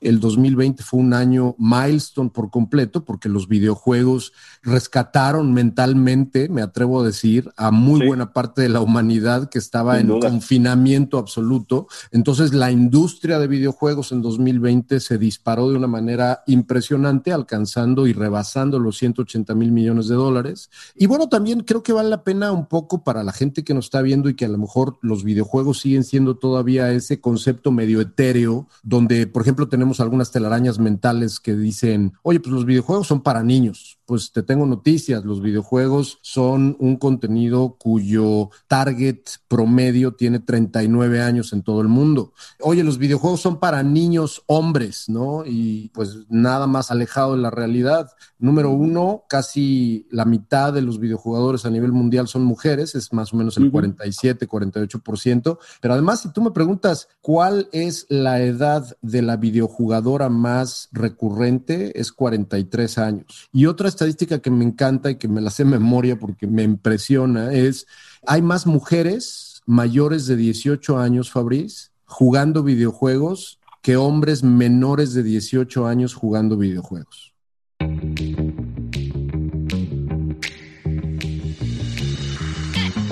El 2020 fue un año milestone por completo porque los videojuegos rescataron mentalmente, me atrevo a decir, a muy buena parte de la humanidad que estaba en confinamiento absoluto. Entonces la industria de videojuegos en 2020 se disparó de una manera impresionante, alcanzando y rebasando los 180 mil millones de dólares. Y bueno, también creo que vale la pena un poco para la gente que nos está viendo y que a lo mejor los videojuegos siguen siendo todavía ese concepto medio etéreo, donde, por ejemplo, tenemos algunas telarañas mentales que dicen, oye, pues los videojuegos son para niños pues te tengo noticias, los videojuegos son un contenido cuyo target promedio tiene 39 años en todo el mundo. Oye, los videojuegos son para niños hombres, ¿no? Y pues nada más alejado de la realidad. Número uno, casi la mitad de los videojugadores a nivel mundial son mujeres, es más o menos el 47, 48%. Pero además, si tú me preguntas cuál es la edad de la videojugadora más recurrente, es 43 años. Y otra estadística que me encanta y que me la sé memoria porque me impresiona es, hay más mujeres mayores de 18 años, Fabriz, jugando videojuegos que hombres menores de 18 años jugando videojuegos.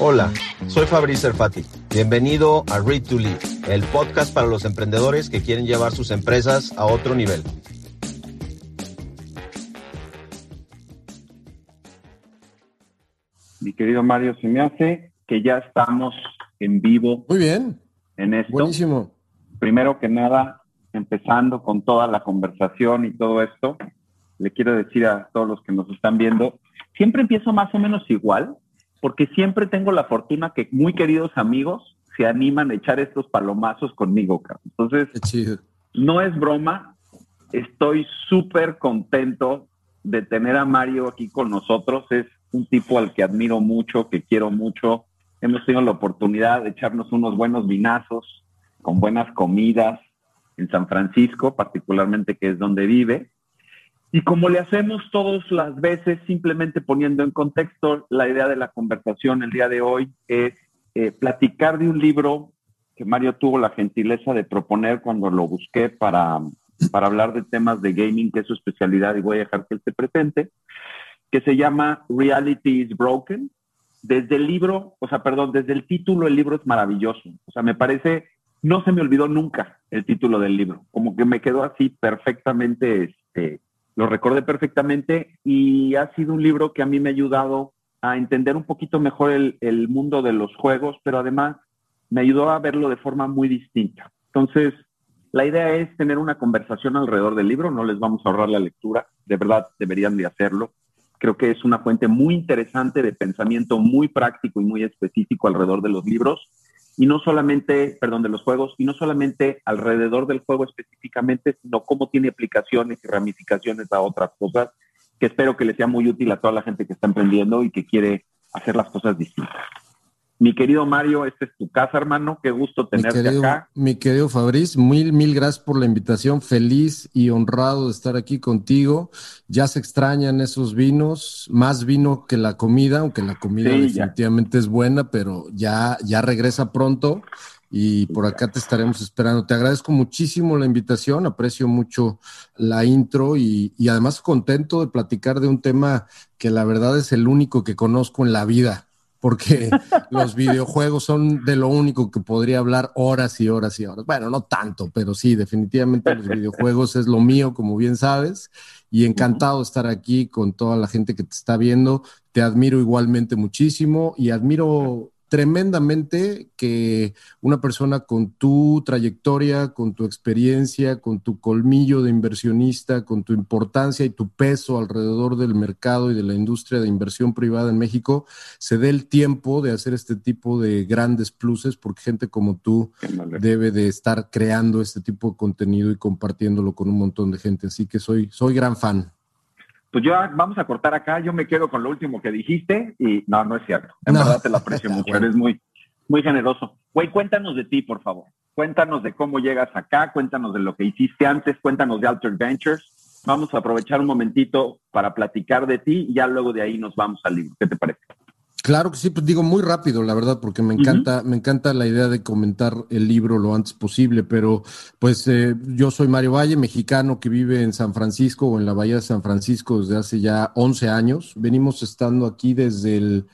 Hola, soy Fabriz Serfati. Bienvenido a Read to Lead, el podcast para los emprendedores que quieren llevar sus empresas a otro nivel. mi querido Mario, se me hace que ya estamos en vivo. Muy bien. En esto. Buenísimo. Primero que nada, empezando con toda la conversación y todo esto, le quiero decir a todos los que nos están viendo, siempre empiezo más o menos igual, porque siempre tengo la fortuna que muy queridos amigos se animan a echar estos palomazos conmigo, Entonces, no es broma, estoy súper contento de tener a Mario aquí con nosotros. Es un tipo al que admiro mucho, que quiero mucho. Hemos tenido la oportunidad de echarnos unos buenos vinazos con buenas comidas en San Francisco, particularmente que es donde vive. Y como le hacemos todas las veces, simplemente poniendo en contexto la idea de la conversación el día de hoy, es eh, platicar de un libro que Mario tuvo la gentileza de proponer cuando lo busqué para, para hablar de temas de gaming, que es su especialidad, y voy a dejar que él se presente que se llama Reality is Broken. Desde el libro, o sea, perdón, desde el título el libro es maravilloso. O sea, me parece, no se me olvidó nunca el título del libro. Como que me quedó así perfectamente, este, lo recordé perfectamente y ha sido un libro que a mí me ha ayudado a entender un poquito mejor el, el mundo de los juegos, pero además me ayudó a verlo de forma muy distinta. Entonces, la idea es tener una conversación alrededor del libro, no les vamos a ahorrar la lectura, de verdad deberían de hacerlo. Creo que es una fuente muy interesante de pensamiento muy práctico y muy específico alrededor de los libros y no solamente, perdón, de los juegos, y no solamente alrededor del juego específicamente, sino cómo tiene aplicaciones y ramificaciones a otras cosas, que espero que le sea muy útil a toda la gente que está emprendiendo y que quiere hacer las cosas distintas. Mi querido Mario, esta es tu casa, hermano. Qué gusto tenerte acá. Mi querido Fabriz, mil, mil gracias por la invitación. Feliz y honrado de estar aquí contigo. Ya se extrañan esos vinos, más vino que la comida, aunque la comida definitivamente es buena, pero ya, ya regresa pronto y por acá te estaremos esperando. Te agradezco muchísimo la invitación, aprecio mucho la intro y, y además contento de platicar de un tema que la verdad es el único que conozco en la vida porque los videojuegos son de lo único que podría hablar horas y horas y horas. Bueno, no tanto, pero sí, definitivamente los videojuegos es lo mío, como bien sabes, y encantado de estar aquí con toda la gente que te está viendo. Te admiro igualmente muchísimo y admiro tremendamente que una persona con tu trayectoria, con tu experiencia, con tu colmillo de inversionista, con tu importancia y tu peso alrededor del mercado y de la industria de inversión privada en México, se dé el tiempo de hacer este tipo de grandes pluses, porque gente como tú debe de estar creando este tipo de contenido y compartiéndolo con un montón de gente. Así que soy, soy gran fan pues yo vamos a cortar acá, yo me quedo con lo último que dijiste y no, no es cierto. En verdad te lo aprecio mucho, eres muy, muy generoso. Güey, cuéntanos de ti, por favor. Cuéntanos de cómo llegas acá, cuéntanos de lo que hiciste antes, cuéntanos de Alter Ventures. Vamos a aprovechar un momentito para platicar de ti y ya luego de ahí nos vamos al libro. ¿Qué te parece? Claro que sí, pues digo muy rápido, la verdad, porque me encanta, me encanta la idea de comentar el libro lo antes posible, pero pues eh, yo soy Mario Valle, mexicano que vive en San Francisco o en la Bahía de San Francisco desde hace ya 11 años. Venimos estando aquí desde el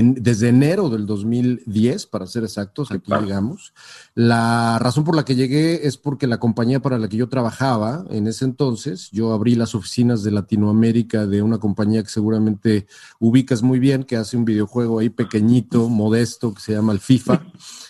desde enero del 2010, para ser exactos, aquí llegamos. La razón por la que llegué es porque la compañía para la que yo trabajaba en ese entonces, yo abrí las oficinas de Latinoamérica de una compañía que seguramente ubicas muy bien, que hace un videojuego ahí pequeñito, modesto, que se llama el FIFA.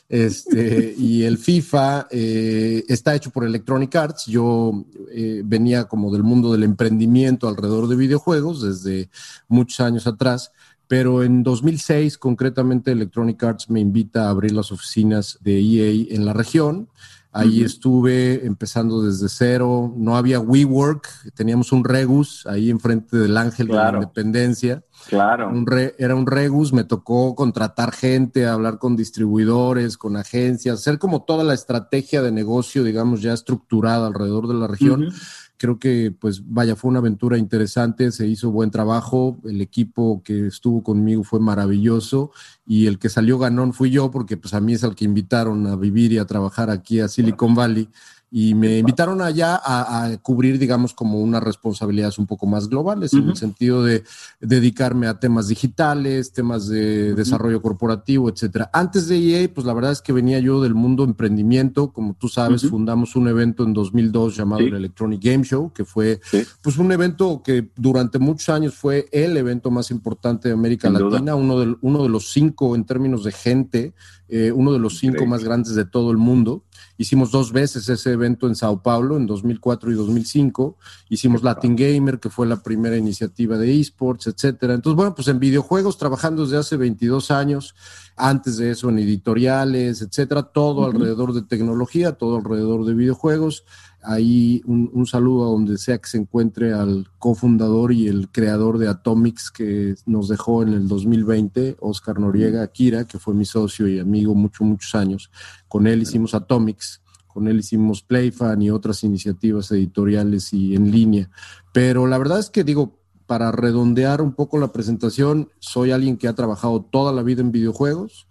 Este, y el FIFA eh, está hecho por Electronic Arts. Yo eh, venía como del mundo del emprendimiento alrededor de videojuegos desde muchos años atrás pero en 2006 concretamente Electronic Arts me invita a abrir las oficinas de EA en la región. Ahí estuve empezando desde cero, no había WeWork, teníamos un Regus ahí enfrente del Ángel de la Independencia. Claro. era un Regus, me tocó contratar gente, hablar con distribuidores, con agencias, hacer como toda la estrategia de negocio, digamos, ya estructurada alrededor de la región. Creo que, pues, vaya, fue una aventura interesante, se hizo buen trabajo, el equipo que estuvo conmigo fue maravilloso y el que salió ganón fui yo, porque pues a mí es el que invitaron a vivir y a trabajar aquí a Silicon Valley y me invitaron allá a, cubrir, digamos, como unas responsabilidades un poco más globales, en el sentido de dedicarme a temas digitales, temas de desarrollo corporativo, etcétera. Antes de EA, pues la verdad es que venía yo del mundo emprendimiento, como tú sabes, fundamos un evento en 2002 llamado el Electronic Game Show, que fue pues un evento que durante muchos años fue el evento más importante de América Latina, uno de, uno de los cinco en términos de gente, eh, uno de los cinco más grandes de todo el mundo. Hicimos dos veces ese evento en Sao Paulo, en 2004 y 2005. Hicimos Latin Gamer, que fue la primera iniciativa de esports, etcétera. Entonces, bueno, pues en videojuegos trabajando desde hace 22 años, antes de eso en editoriales, etcétera, todo alrededor de tecnología, todo alrededor de videojuegos. Ahí un, saludo a donde sea que se encuentre al cofundador y el creador de Atomics que nos dejó en el 2020, Oscar Noriega Akira, que fue mi socio y amigo muchos, muchos años. Con él hicimos Atomics, con él hicimos Playfan y otras iniciativas editoriales y en línea. Pero la verdad es que digo, para redondear un poco la presentación, soy alguien que ha trabajado toda la vida en videojuegos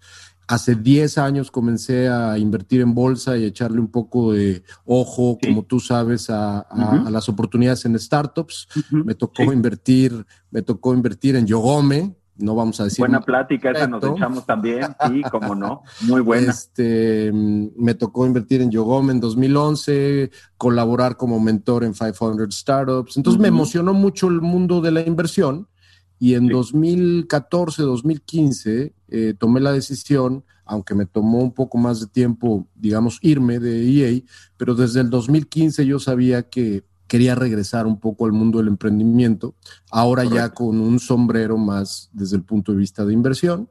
Hace 10 años comencé a invertir en bolsa y echarle un poco de ojo, como tú sabes, a, las oportunidades en startups. Me tocó invertir, me tocó invertir en Yogome, no vamos a decir. Buena plática, esa nos echamos también, sí, como no, muy buena. Este, me tocó invertir en Yogome en 2011, colaborar como mentor en 500 Startups. Entonces me emocionó mucho el mundo de la inversión y en 2014, 2015, eh, tomé la decisión, aunque me tomó un poco más de tiempo, digamos, irme de EA, pero desde el 2015 yo sabía que quería regresar un poco al mundo del emprendimiento, ahora ya con un sombrero más desde el punto de vista de inversión.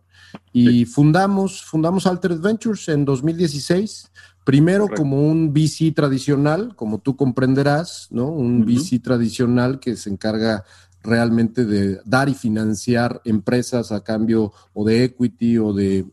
Y fundamos, fundamos Altered Ventures en 2016, primero como un VC tradicional, como tú comprenderás, ¿no? Un VC tradicional que se encarga realmente de dar y financiar empresas a cambio o de equity o de,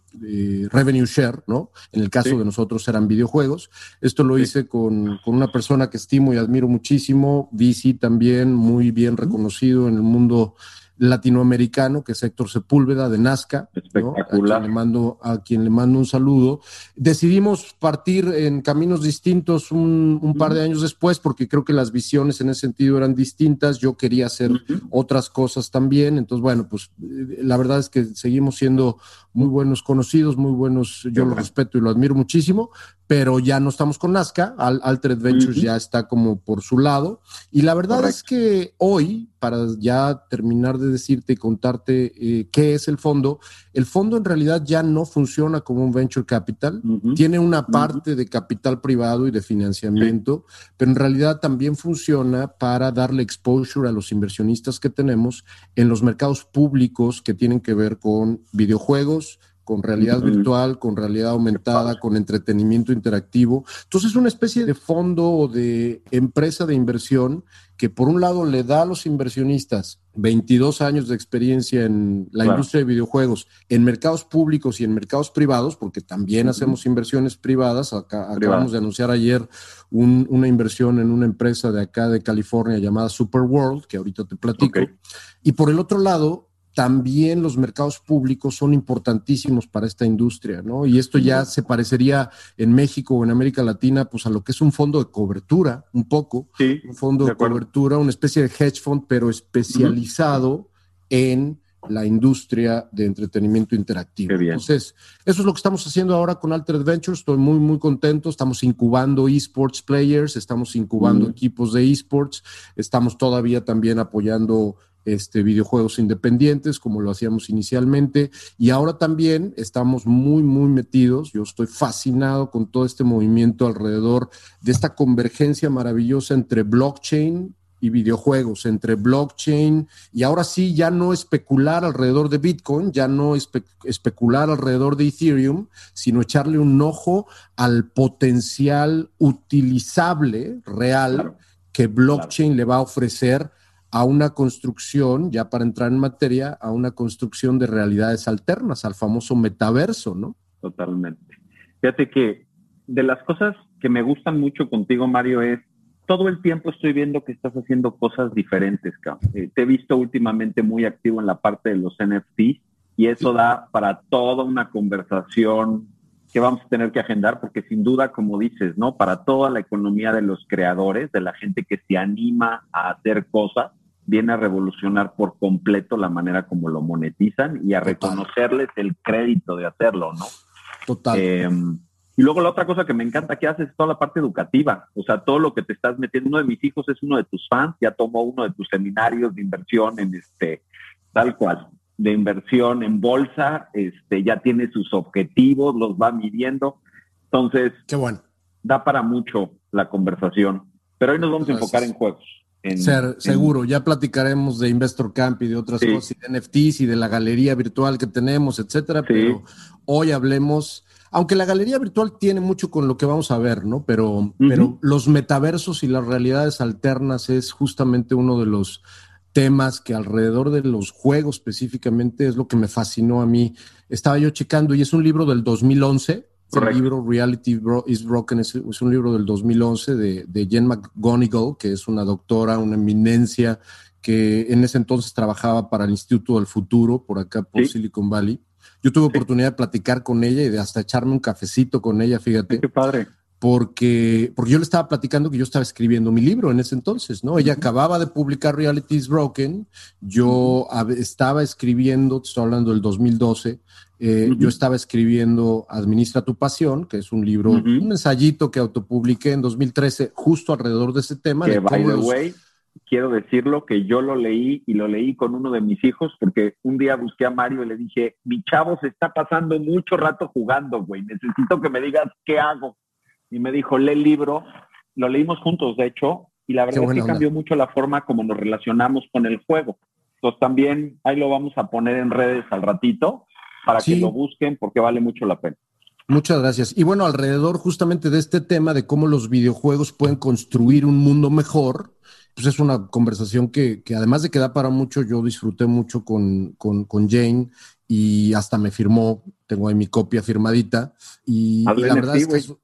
revenue share, ¿no? En el caso de nosotros eran videojuegos. Esto lo hice con, con, una persona que estimo y admiro muchísimo, VC también muy bien reconocido en el mundo latinoamericano, que es Héctor Sepúlveda de Nazca, Espectacular. A, quien le mando, a quien le mando un saludo. Decidimos partir en caminos distintos un, par de años después, porque creo que las visiones en ese sentido eran distintas. Yo quería hacer otras cosas también. Entonces, bueno, pues la verdad es que seguimos siendo muy buenos conocidos, muy buenos, yo lo respeto y lo admiro muchísimo, pero ya no estamos con Nazca, Altered Ventures ya está como por su lado. Y la verdad es que hoy, para ya terminar de decirte y contarte eh, qué es el fondo, el fondo en realidad ya no funciona como un venture capital, tiene una parte de capital privado y de financiamiento, pero en realidad también funciona para darle exposure a los inversionistas que tenemos en los mercados públicos que tienen que ver con videojuegos, con realidad virtual, con realidad aumentada, con entretenimiento interactivo. Entonces es una especie de fondo o de empresa de inversión que por un lado le da a los inversionistas 22 años de experiencia en la industria de videojuegos, en mercados públicos y en mercados privados, porque también hacemos inversiones privadas. acabamos de anunciar ayer una inversión en una empresa de acá de California llamada Super World, que ahorita te platico. Y por el otro lado, también los mercados públicos son importantísimos para esta industria, ¿no? Y esto ya se parecería en México o en América Latina, pues a lo que es un fondo de cobertura, un poco, sí, un fondo de, cobertura, una especie de hedge fund, pero especializado en la industria de entretenimiento interactivo. Entonces, eso es lo que estamos haciendo ahora con Altered Ventures. Estoy muy, muy contento. Estamos incubando esports players, estamos incubando equipos de esports, estamos todavía también apoyando este, videojuegos independientes, como lo hacíamos inicialmente, y ahora también estamos muy, muy metidos. Yo estoy fascinado con todo este movimiento alrededor de esta convergencia maravillosa entre blockchain y videojuegos, entre blockchain y ahora sí ya no especular alrededor de Bitcoin, ya no especular alrededor de Ethereum, sino echarle un ojo al potencial utilizable real que blockchain le va a ofrecer a una construcción, ya para entrar en materia, a una construcción de realidades alternas, al famoso metaverso, ¿no? Totalmente. Fíjate que de las cosas que me gustan mucho contigo, Mario, es todo el tiempo estoy viendo que estás haciendo cosas diferentes, eh, te he visto últimamente muy activo en la parte de los NFT y eso da para toda una conversación que vamos a tener que agendar porque sin duda, como dices, ¿no? Para toda la economía de los creadores, de la gente que se anima a hacer cosas, viene a revolucionar por completo la manera como lo monetizan y a reconocerles el crédito de hacerlo, ¿no? Total. Em, y luego la otra cosa que me encanta que haces es toda la parte educativa, o sea, todo lo que te estás metiendo. Uno de mis hijos es uno de tus fans, ya tomó uno de tus seminarios de inversión en este, tal cual, de inversión en bolsa, este, ya tiene sus objetivos, los va midiendo. Entonces, Qué bueno. da para mucho la conversación. Pero hoy nos vamos a enfocar en juegos. Ser, seguro, ya platicaremos de Investor Camp y de otras cosas, y de NFTs y de la galería virtual que tenemos, etcétera, pero hoy hablemos aunque la galería virtual tiene mucho con lo que vamos a ver, ¿no? Pero, pero los metaversos y las realidades alternas es justamente uno de los temas que alrededor de los juegos específicamente es lo que me fascinó a mí. Estaba yo checando y es un libro del 2011. El libro Reality is Broken es, un libro del 2011 de, de Jen McGonigal, que es una doctora, una eminencia que en ese entonces trabajaba para el Instituto del Futuro por acá por Silicon Valley. Yo tuve oportunidad de platicar con ella y de hasta echarme un cafecito con ella, fíjate. Qué padre. Porque, porque yo le estaba platicando que yo estaba escribiendo mi libro en ese entonces, ¿no? Ella acababa de publicar Reality is Broken, yo estaba escribiendo, estoy hablando del 2012, eh, yo estaba escribiendo Administra tu pasión, que es un libro, un ensayito que autopubliqué en 2013, justo alrededor de ese tema. Que, by the way, quiero decirlo que yo lo leí y lo leí con uno de mis hijos porque un día busqué a Mario y le dije, mi chavo se está pasando mucho rato jugando, güey, necesito que me digas qué hago. Y me dijo, lee el libro, lo leímos juntos, de hecho, y la verdad es que cambió mucho la forma como nos relacionamos con el juego. Entonces también ahí lo vamos a poner en redes al ratito para que lo busquen porque vale mucho la pena. Muchas gracias. Y bueno, alrededor justamente de este tema de cómo los videojuegos pueden construir un mundo mejor, pues es una conversación que, además de que da para mucho, yo disfruté mucho con, Jane y hasta me firmó, tengo ahí mi copia firmadita. Y, la verdad es que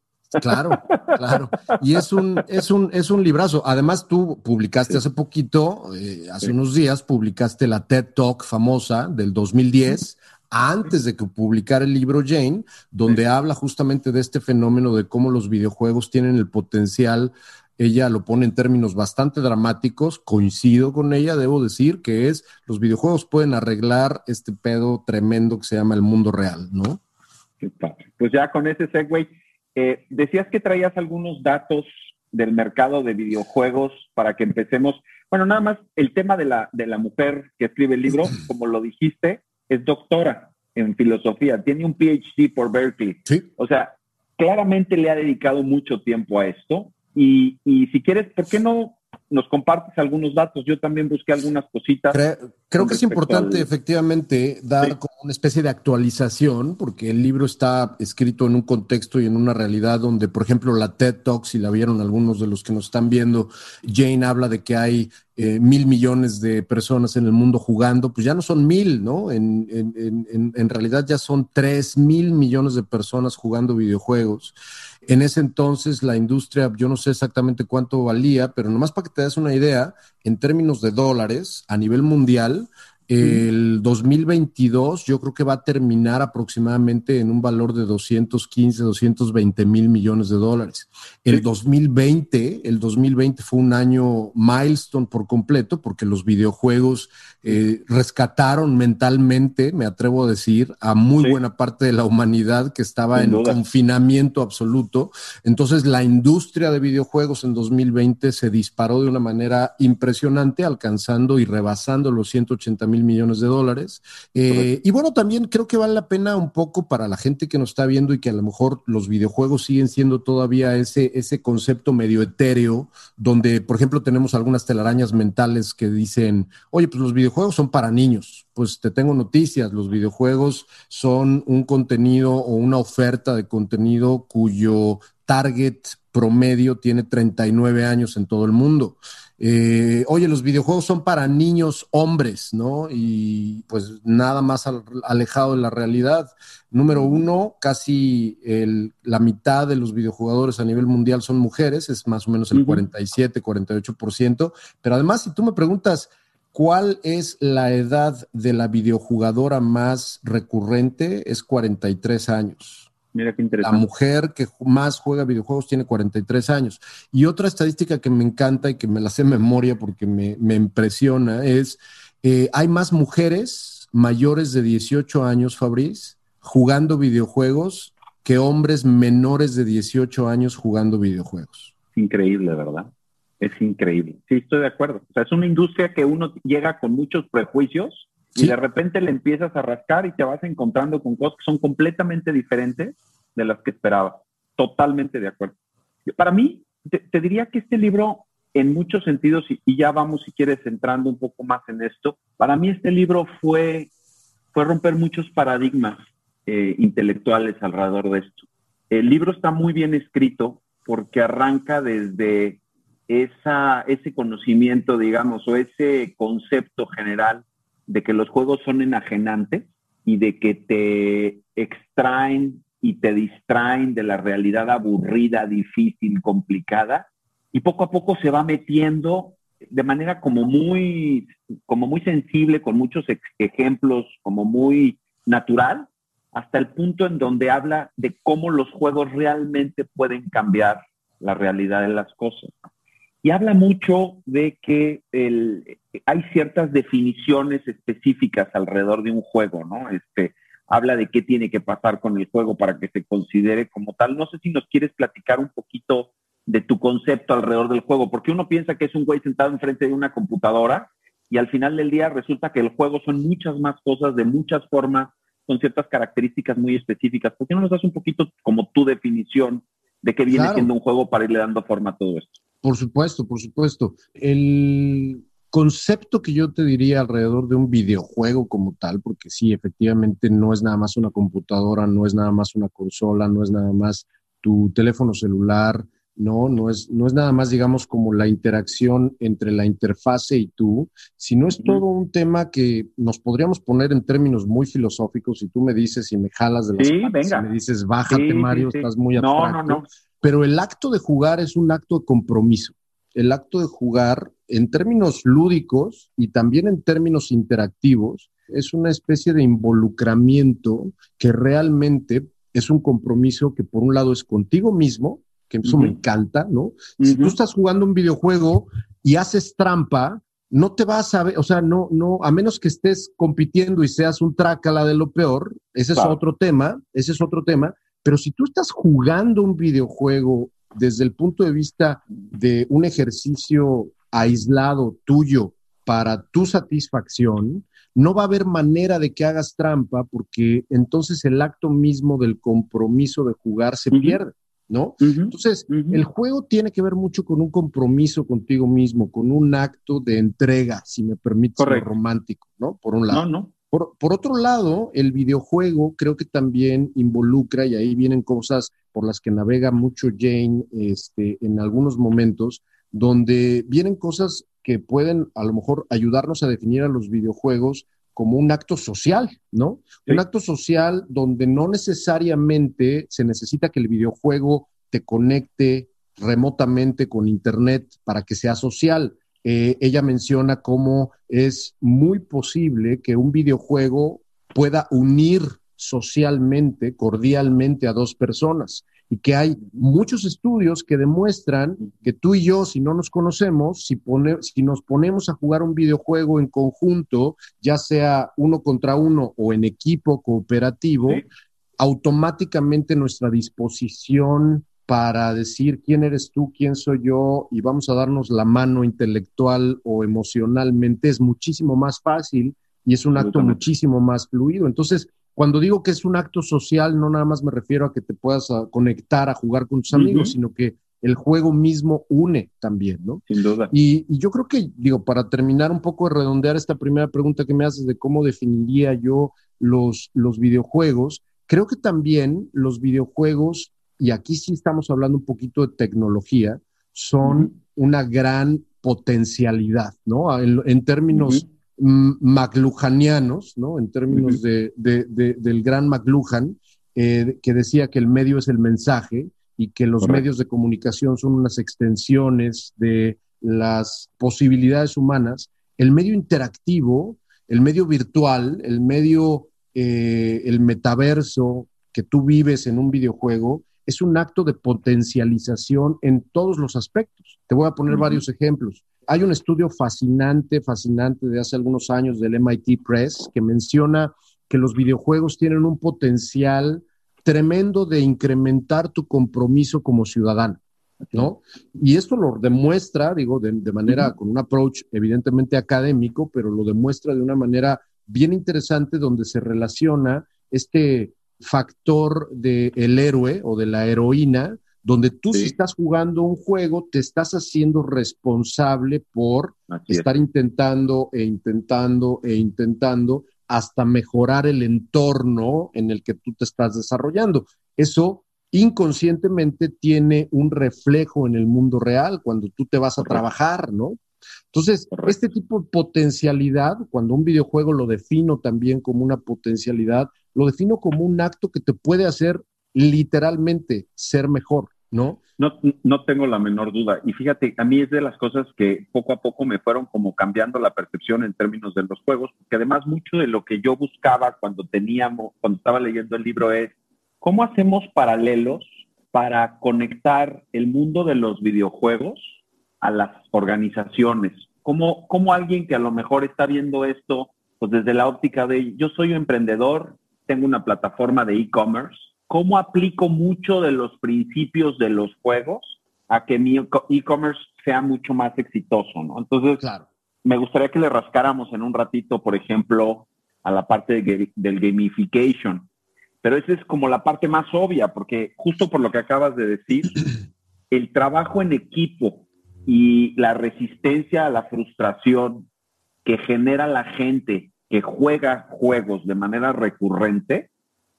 claro, claro. Y es un, es un, es un librazo. Además, tú publicaste hace poquito, eh, hace unos días, publicaste la TED Talk famosa del 2010 antes de que publicara el libro Jane, donde habla justamente de este fenómeno de cómo los videojuegos tienen el potencial ella lo pone en términos bastante dramáticos, coincido con ella, debo decir, que es los videojuegos pueden arreglar este pedo tremendo que se llama el mundo real, ¿no? Pues ya con ese segue, eh, decías que traías algunos datos del mercado de videojuegos para que empecemos. Bueno, nada más el tema de la, de la mujer que escribe el libro, como lo dijiste, es doctora en filosofía, tiene un PhD por Berkeley. Sí. O sea, claramente le ha dedicado mucho tiempo a esto y, y si quieres, ¿por qué no nos compartes algunos datos? Yo también busqué algunas cositas. Creo, que es importante, efectivamente, dar como una especie de actualización, porque el libro está escrito en un contexto y en una realidad donde, por ejemplo, la TED Talk, si la vieron algunos de los que nos están viendo, Jane habla de que hay eh, mil millones de personas en el mundo jugando, pues ya no son mil, ¿no? En, en, en, realidad ya son tres mil millones de personas jugando videojuegos. En ese entonces la industria, yo no sé exactamente cuánto valía, pero nomás para que te des una idea, en términos de dólares, a nivel mundial, El 2022 yo creo que va a terminar aproximadamente en un valor de 215, 220 mil millones de dólares. El 2020, el 2020 fue un año milestone por completo porque los videojuegos eh, rescataron mentalmente, me atrevo a decir, a muy buena parte de la humanidad que estaba en confinamiento absoluto. Entonces la industria de videojuegos en 2020 se disparó de una manera impresionante, alcanzando y rebasando los 180 mil millones de dólares. Eh, y bueno, también creo que vale la pena un poco para la gente que nos está viendo y que a lo mejor los videojuegos siguen siendo todavía ese, ese concepto medio etéreo, donde, por ejemplo, tenemos algunas telarañas mentales que dicen, oye, pues los videojuegos videojuegos son para niños. Pues te tengo noticias, los videojuegos son un contenido o una oferta de contenido cuyo target promedio tiene 39 años en todo el mundo. Eh, oye, los videojuegos son para niños hombres, ¿no? Y pues nada más alejado de la realidad. Número uno, casi la mitad de los videojugadores a nivel mundial son mujeres, es más o menos el 47, 48%. Pero además, si tú me preguntas, ¿Cuál es la edad de la videojugadora más recurrente? Es 43 años. Mira qué interesante. La mujer que más juega videojuegos tiene 43 años. Y otra estadística que me encanta y que me la sé en memoria porque me, impresiona es, eh, hay más mujeres mayores de 18 años, Fabriz, jugando videojuegos que hombres menores de 18 años jugando videojuegos. Increíble, ¿verdad? es increíble. Sí, estoy de acuerdo. O sea, es una industria que uno llega con muchos prejuicios y de repente le empiezas a rascar y te vas encontrando con cosas que son completamente diferentes de las que esperaba. Totalmente de acuerdo. Para mí, te, diría que este libro, en muchos sentidos, y, ya vamos, si quieres, entrando un poco más en esto, para mí este libro fue, fue romper muchos paradigmas eh, intelectuales alrededor de esto. El libro está muy bien escrito porque arranca desde esa, ese conocimiento, digamos, o ese concepto general de que los juegos son enajenantes y de que te extraen y te distraen de la realidad aburrida, difícil, complicada, y poco a poco se va metiendo de manera como muy, como muy sensible, con muchos ejemplos, como muy natural, hasta el punto en donde habla de cómo los juegos realmente pueden cambiar la realidad de las cosas y habla mucho de que hay ciertas definiciones específicas alrededor de un juego, ¿no? Este, habla de qué tiene que pasar con el juego para que se considere como tal. No sé si nos quieres platicar un poquito de tu concepto alrededor del juego, porque uno piensa que es un güey sentado enfrente de una computadora y al final del día resulta que el juego son muchas más cosas, de muchas formas, con ciertas características muy específicas. ¿Por qué no nos das un poquito como tu definición de qué viene siendo un juego para irle dando forma a todo esto? Por supuesto, por supuesto. El concepto que yo te diría alrededor de un videojuego como tal, porque sí, efectivamente no es nada más una computadora, no es nada más una consola, no es nada más tu teléfono celular, no, no es, no es nada más, digamos, como la interacción entre la interfase y tú, sino es todo un tema que nos podríamos poner en términos muy filosóficos. Si tú me dices y me jalas de las sí, venga. me dices, bájate, Mario, estás muy abstracto. No, no, no. Pero el acto de jugar es un acto de compromiso. El acto de jugar, en términos lúdicos y también en términos interactivos, es una especie de involucramiento que realmente es un compromiso que por un lado es contigo mismo, que eso me encanta, ¿no? Si tú estás jugando un videojuego y haces trampa, no te vas a ver, o sea, no, no, a menos que estés compitiendo y seas un trácala de lo peor, ese es otro tema, ese es otro tema, pero si tú estás jugando un videojuego desde el punto de vista de un ejercicio aislado tuyo para tu satisfacción, no va a haber manera de que hagas trampa porque entonces el acto mismo del compromiso de jugar se pierde, ¿no? Entonces, el juego tiene que ver mucho con un compromiso contigo mismo, con un acto de entrega, si me permites, romántico, ¿no? Por un lado. No, no. Por, otro lado, el videojuego creo que también involucra, y ahí vienen cosas por las que navega mucho Jane este, en algunos momentos, donde vienen cosas que pueden a lo mejor ayudarnos a definir a los videojuegos como un acto social, ¿no? Un acto social donde no necesariamente se necesita que el videojuego te conecte remotamente con Internet para que sea social eh, ella menciona cómo es muy posible que un videojuego pueda unir socialmente, cordialmente a dos personas y que hay muchos estudios que demuestran que tú y yo, si no nos conocemos, si, si nos ponemos a jugar un videojuego en conjunto, ya sea uno contra uno o en equipo cooperativo, automáticamente nuestra disposición para decir quién eres tú, quién soy yo y vamos a darnos la mano intelectual o emocionalmente es muchísimo más fácil y es un acto muchísimo más fluido. Entonces, cuando digo que es un acto social, no nada más me refiero a que te puedas ah, conectar a jugar con tus amigos, sino que el juego mismo une también, ¿no? Sin duda. Y, yo creo que, digo, para terminar un poco de redondear esta primera pregunta que me haces de cómo definiría yo los, los videojuegos, creo que también los videojuegos, y aquí sí estamos hablando un poquito de tecnología, son una gran potencialidad, ¿no? En, términos McLuhanianos, ¿no? En términos de, del gran McLuhan, eh, que decía que el medio es el mensaje y que los medios de comunicación son unas extensiones de las posibilidades humanas. El medio interactivo, el medio virtual, el medio, eh, el metaverso que tú vives en un videojuego, es un acto de potencialización en todos los aspectos. Te voy a poner varios ejemplos. Hay un estudio fascinante, fascinante de hace algunos años del MIT Press que menciona que los videojuegos tienen un potencial tremendo de incrementar tu compromiso como ciudadano, ¿no? Y esto lo demuestra, digo, de, manera, con un approach evidentemente académico, pero lo demuestra de una manera bien interesante donde se relaciona este factor del el héroe o de la heroína donde tú si estás jugando un juego, te estás haciendo responsable por estar intentando e intentando e intentando hasta mejorar el entorno en el que tú te estás desarrollando. Eso inconscientemente tiene un reflejo en el mundo real cuando tú te vas a trabajar, ¿no? Entonces, este tipo de potencialidad, cuando un videojuego lo defino también como una potencialidad, lo defino como un acto que te puede hacer literalmente ser mejor. ¿no? No, no tengo la menor duda. Y fíjate, a mí es de las cosas que poco a poco me fueron como cambiando la percepción en términos de los juegos, porque además mucho de lo que yo buscaba cuando teníamos, cuando estaba leyendo el libro es cómo hacemos paralelos para conectar el mundo de los videojuegos a las organizaciones. Como, como alguien que a lo mejor está viendo esto, pues desde la óptica de yo soy un emprendedor, tengo una plataforma de e-commerce, cómo aplico mucho de los principios de los juegos a que mi e-commerce sea mucho más exitoso, ¿no? Entonces, me gustaría que le rascáramos en un ratito, por ejemplo, a la parte del gamification. Pero esa es como la parte más obvia, porque justo por lo que acabas de decir, el trabajo en equipo y la resistencia a la frustración que genera la gente que juega juegos de manera recurrente,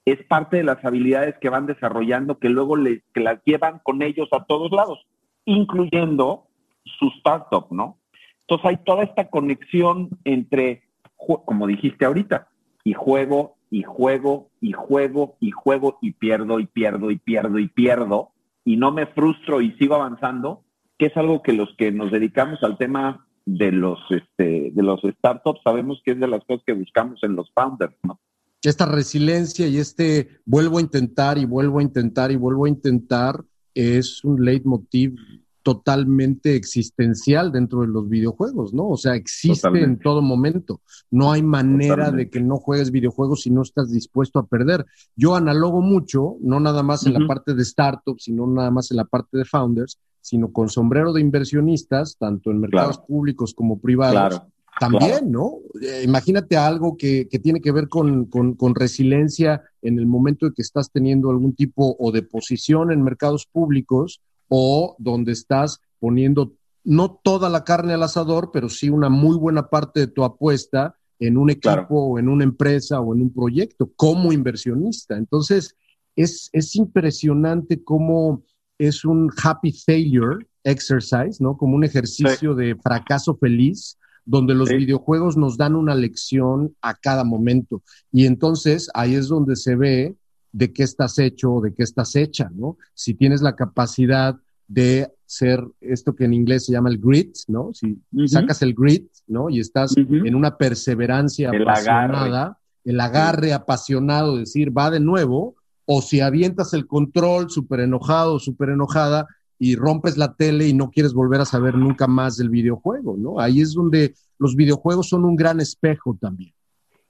es parte de las habilidades que van desarrollando que luego les, que las llevan con ellos a todos lados, incluyendo su startup, ¿no? Entonces hay toda esta conexión entre, como dijiste ahorita, y juego, y juego, y juego, y juego, y pierdo, y pierdo, y pierdo, y pierdo, y no me frustro y sigo avanzando, que es algo que los que nos dedicamos al tema de los, este, de los startups sabemos que es de las cosas que buscamos en los founders, ¿no? esta resiliencia y este vuelvo a intentar y vuelvo a intentar y vuelvo a intentar es un leitmotiv totalmente existencial dentro de los videojuegos, ¿no? O sea, existe en todo momento. No hay manera de que no juegues videojuegos si no estás dispuesto a perder. Yo analogo mucho, no nada más en la parte de startups, sino nada más en la parte de founders, sino con sombrero de inversionistas, tanto en mercados públicos como privados. Claro también, ¿no? Eh, imagínate algo que, tiene que ver con, resiliencia en el momento de que estás teniendo algún tipo o de posición en mercados públicos o donde estás poniendo no toda la carne al asador, pero sí una muy buena parte de tu apuesta en un equipo o en una empresa o en un proyecto como inversionista. Entonces, es, es impresionante cómo es un happy failure exercise, ¿no? Como un ejercicio de fracaso feliz donde los videojuegos nos dan una lección a cada momento. Y entonces ahí es donde se ve de qué estás hecho o de qué estás hecha, ¿no? Si tienes la capacidad de ser esto que en inglés se llama el grit, ¿no? Si sacas el grit, ¿no? Y estás en una perseverancia apasionada, el agarre apasionado, decir, va de nuevo, o si avientas el control súper enojado, súper enojada, y rompes la tele y no quieres volver a saber nunca más del videojuego, ¿no? Ahí es donde los videojuegos son un gran espejo también.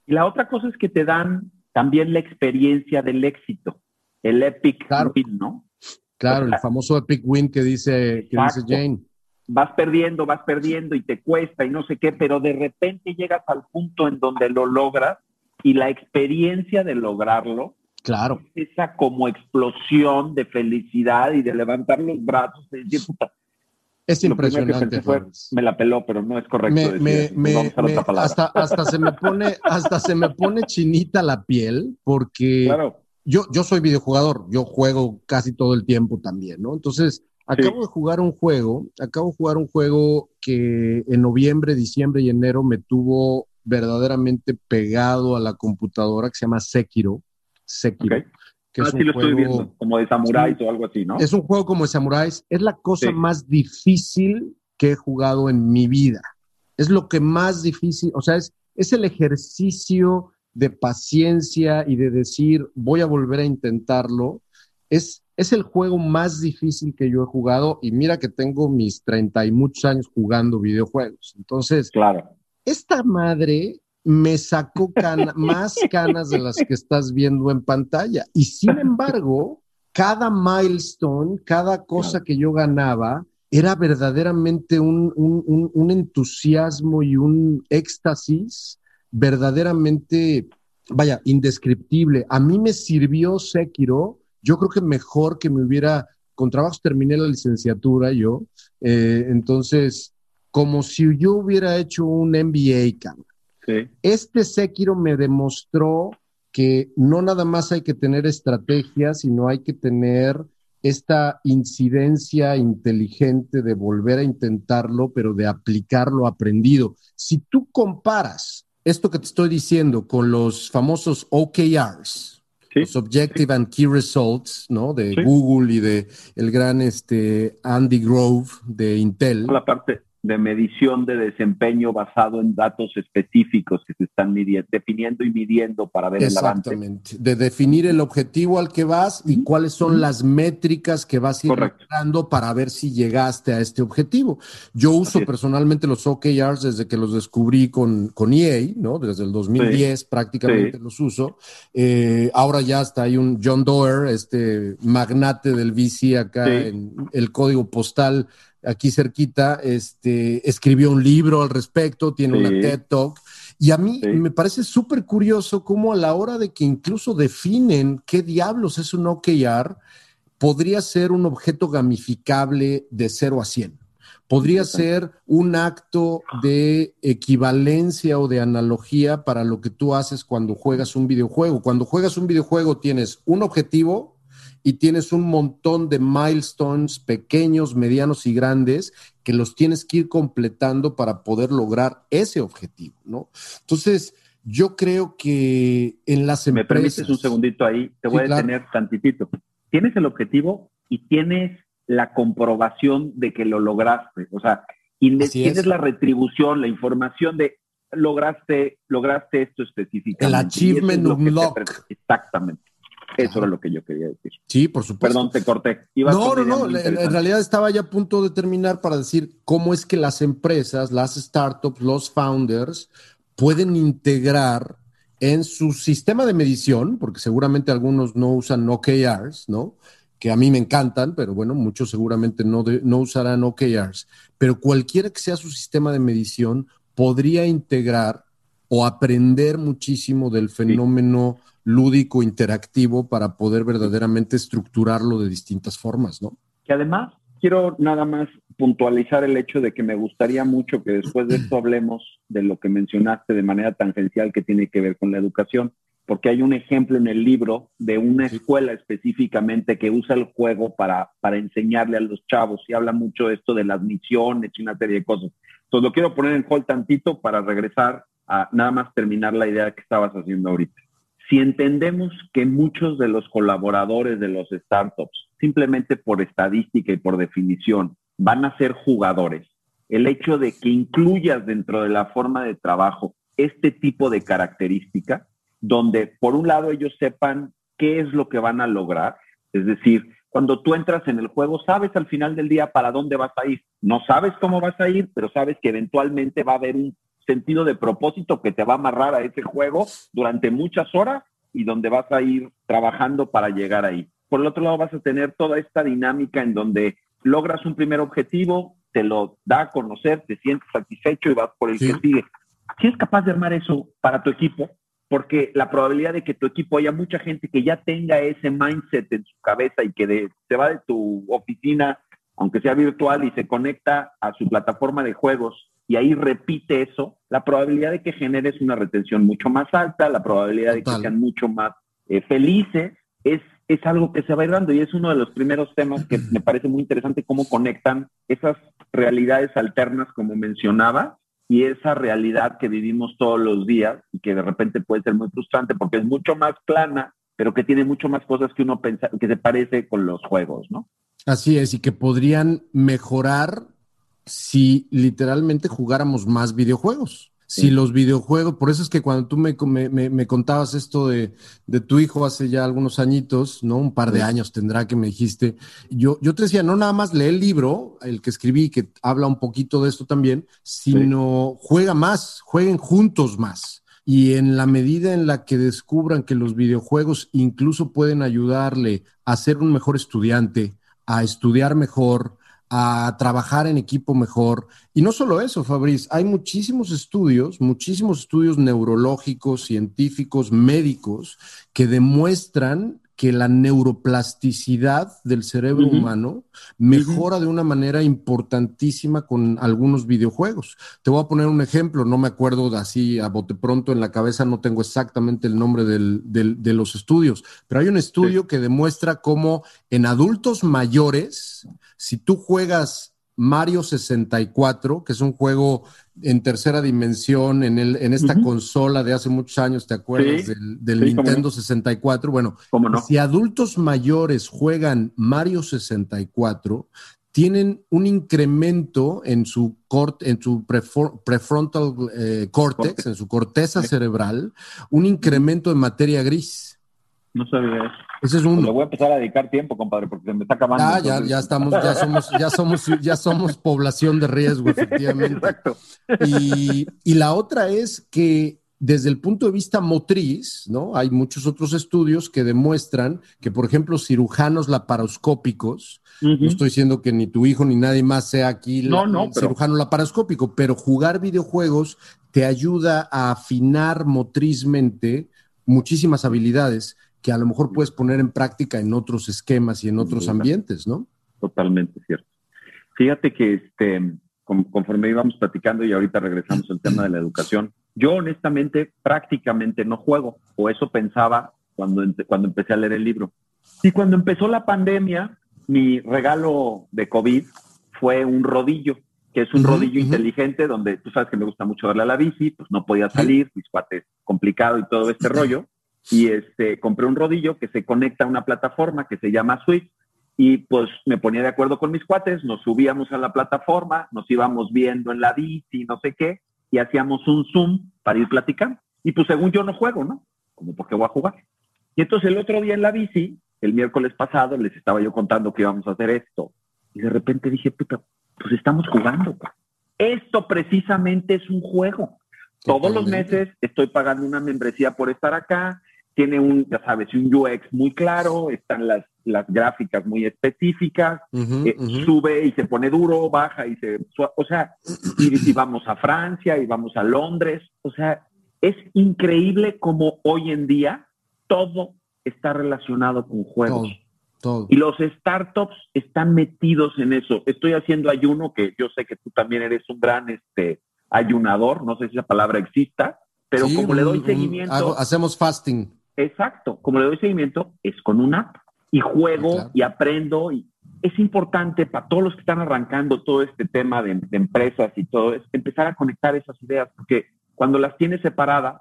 Y la otra cosa es que te dan también la experiencia del éxito, el epic win, ¿no? Claro, el famoso epic win que dice, que dice Jane. Vas perdiendo, vas perdiendo y te cuesta y no sé qué, pero de repente llegas al punto en donde lo logras y la experiencia de lograrlo Claro. Esa como explosión de felicidad y de levantar los brazos. es impresionante. me la peló, pero no es correcto. hasta, hasta se me pone, hasta se me pone chinita la piel, porque yo, yo soy videojugador, yo juego casi todo el tiempo también, ¿no? Entonces, acabo de jugar un juego, acabo de jugar un juego que en noviembre, diciembre y enero me tuvo verdaderamente pegado a la computadora que se llama Sekiro. Sekiro. Que es ah, un lo juego, estoy viendo, como de samuráis o algo así, ¿no? Es un juego como de samuráis. Es la cosa más difícil que he jugado en mi vida. Es lo que más difícil, o sea, es, es el ejercicio de paciencia y de decir, voy a volver a intentarlo. Es, es el juego más difícil que yo he jugado y mira que tengo mis treinta y muchos años jugando videojuegos. Entonces, claro. esta madre me sacó más canas de las que estás viendo en pantalla. Y sin embargo, cada milestone, cada cosa que yo ganaba, era verdaderamente un, un, entusiasmo y un éxtasis verdaderamente, vaya, indescriptible. A mí me sirvió Sekiro, yo creo que mejor que me hubiera, con trabajos terminé la licenciatura yo, eh, entonces, como si yo hubiera hecho un MBA, este Sekiro me demostró que no nada más hay que tener estrategia, sino hay que tener esta incidencia inteligente de volver a intentarlo, pero de aplicar lo aprendido. Si tú comparas esto que te estoy diciendo con los famosos OKRs, los Objective and Key Results, ¿no? De Google y de el gran este Andy Grove de Intel. La parte, de medición de desempeño basado en datos específicos que se están midiendo, definiendo y midiendo para ver el avance. Exactamente, de definir el objetivo al que vas y cuáles son las métricas que vas a ir para ver si llegaste a este objetivo. Yo uso personalmente los OKRs desde que los descubrí con, con EA, ¿no? Desde el 2010 prácticamente los uso. Eh, ahora ya está hay un John Doerr, este magnate del VC acá en el código postal aquí cerquita, este, escribió un libro al respecto, tiene una TED Talk. Y a mí me parece súper curioso cómo a la hora de que incluso definen qué diablos es un OKR, podría ser un objeto gamificable de 0 a 100. Podría ser un acto de equivalencia o de analogía para lo que tú haces cuando juegas un videojuego. Cuando juegas un videojuego tienes un objetivo, y tienes un montón de milestones pequeños, medianos y grandes que los tienes que ir completando para poder lograr ese objetivo, ¿no? Entonces, yo creo que en las empresas... ¿Me permites un segundito ahí? Te voy a detener tantitito. Tienes el objetivo y tienes la comprobación de que lo lograste. O sea, y tienes la retribución, la información de lograste, lograste esto específicamente. El achievement unlock. Exactamente. Eso era lo que yo quería decir. Sí, por supuesto. Perdón, te corté. no, no, no. En realidad estaba ya a punto de terminar para decir cómo es que las empresas, las startups, los founders pueden integrar en su sistema de medición, porque seguramente algunos no usan OKRs, ¿no? Que a mí me encantan, pero bueno, muchos seguramente no, no usarán OKRs. Pero cualquiera que sea su sistema de medición podría integrar o aprender muchísimo del fenómeno lúdico, interactivo, para poder verdaderamente estructurarlo de distintas formas, ¿no? Que además quiero nada más puntualizar el hecho de que me gustaría mucho que después de esto hablemos de lo que mencionaste de manera tangencial que tiene que ver con la educación, porque hay un ejemplo en el libro de una escuela específicamente que usa el juego para, para enseñarle a los chavos y habla mucho de esto de las misiones y una serie de cosas. Entonces lo quiero poner en hold tantito para regresar a nada más terminar la idea que estabas haciendo ahorita si entendemos que muchos de los colaboradores de los startups simplemente por estadística y por definición van a ser jugadores, el hecho de que incluyas dentro de la forma de trabajo este tipo de característica, donde por un lado ellos sepan qué es lo que van a lograr, es decir, cuando tú entras en el juego, sabes al final del día para dónde vas a ir. No sabes cómo vas a ir, pero sabes que eventualmente va a haber un sentido de propósito que te va a amarrar a ese juego durante muchas horas y donde vas a ir trabajando para llegar ahí. Por el otro lado, vas a tener toda esta dinámica en donde logras un primer objetivo, te lo da a conocer, te sientes satisfecho y vas por el que sigue. Si es capaz de armar eso para tu equipo, porque la probabilidad de que tu equipo haya mucha gente que ya tenga ese mindset en su cabeza y que se va de tu oficina, aunque sea virtual, y se conecta a su plataforma de juegos y ahí repite eso, la probabilidad de que generes una retención mucho más alta, la probabilidad de que sean mucho más eh, felices, es, es algo que se va a ir dando y es uno de los primeros temas que me parece muy interesante cómo conectan esas realidades alternas, como mencionaba, y esa realidad que vivimos todos los días y que de repente puede ser muy frustrante porque es mucho más plana, pero que tiene mucho más cosas que uno pensa, que se parece con los juegos, ¿no? Así es, y que podrían mejorar si literalmente jugáramos más videojuegos. Si los videojuegos, por eso es que cuando tú me, me, contabas esto de, tu hijo hace ya algunos añitos, ¿no? Un par de años tendrá que me dijiste, yo, yo te decía, no nada más lee el libro, el que escribí, que habla un poquito de esto también, sino juega más, jueguen juntos más. Y en la medida en la que descubran que los videojuegos incluso pueden ayudarle a ser un mejor estudiante, a estudiar mejor, a trabajar en equipo mejor. Y no solo eso, Fabriz, hay muchísimos estudios, muchísimos estudios neurológicos, científicos, médicos, que demuestran que la neuroplasticidad del cerebro humano mejora de una manera importantísima con algunos videojuegos. Te voy a poner un ejemplo, no me acuerdo de así a bote pronto en la cabeza, no tengo exactamente el nombre de los estudios, pero hay un estudio que demuestra cómo en adultos mayores, si tú juegas Mario 64, que es un juego en tercera dimensión en, el, en esta consola de hace muchos años, ¿te acuerdas? del, Nintendo 64. Bueno, si adultos mayores juegan Mario 64, tienen un incremento en su, en su prefrontal eh, cortex, en su corteza cerebral, un incremento de materia gris. No sabía eso. Ese es uno. Le voy a empezar a dedicar tiempo, compadre, porque se me está acabando. Ah, ya, ya estamos, ya somos, ya somos, ya somos población de riesgo, efectivamente. Exacto. Y, y la otra es que desde el punto de vista motriz, ¿no? Hay muchos otros estudios que demuestran que, por ejemplo, cirujanos laparoscópicos, no estoy diciendo que ni tu hijo ni nadie más sea aquí cirujano laparoscópico, pero jugar videojuegos te ayuda a afinar motrizmente muchísimas habilidades que a lo mejor puedes poner en práctica en otros esquemas y en otros ambientes, ¿no? Totalmente cierto. Fíjate que este, conforme íbamos platicando y ahorita regresamos al tema de la educación, yo honestamente prácticamente no juego, o eso pensaba cuando, cuando empecé a leer el libro. Y cuando empezó la pandemia, mi regalo de COVID fue un rodillo, que es un rodillo inteligente donde tú sabes que me gusta mucho darle a la bici, pues no podía salir, mis cuates complicado y todo este rollo y este, compré un rodillo que se conecta a una plataforma que se llama Switch y pues me ponía de acuerdo con mis cuates, nos subíamos a la plataforma, nos íbamos viendo en la bici, no sé qué, y hacíamos un Zoom para ir platicando. Y pues según yo no juego, ¿no? Como porque voy a jugar. Y entonces el otro día en la bici, el miércoles pasado, les estaba yo contando que íbamos a hacer esto. Y de repente dije, puta, pues estamos jugando. Esto precisamente es un juego. Todos los meses estoy pagando una membresía por estar acá, tiene un, ya sabes, un UX muy claro, están las, las gráficas muy específicas, eh, sube y se pone duro, baja y se, o sea, y vamos a Francia y vamos a Londres, o sea, es increíble como hoy en día todo está relacionado con juegos. Todo, Y los startups están metidos en eso. Estoy haciendo ayuno, que yo sé que tú también eres un gran este, ayunador, no sé si esa palabra exista, pero como le doy seguimiento. hacemos fasting. Exacto, como le doy seguimiento, es con una app y juego y aprendo. Y es importante para todos los que están arrancando todo este tema de, empresas y todo, es empezar a conectar esas ideas, porque cuando las tienes separadas,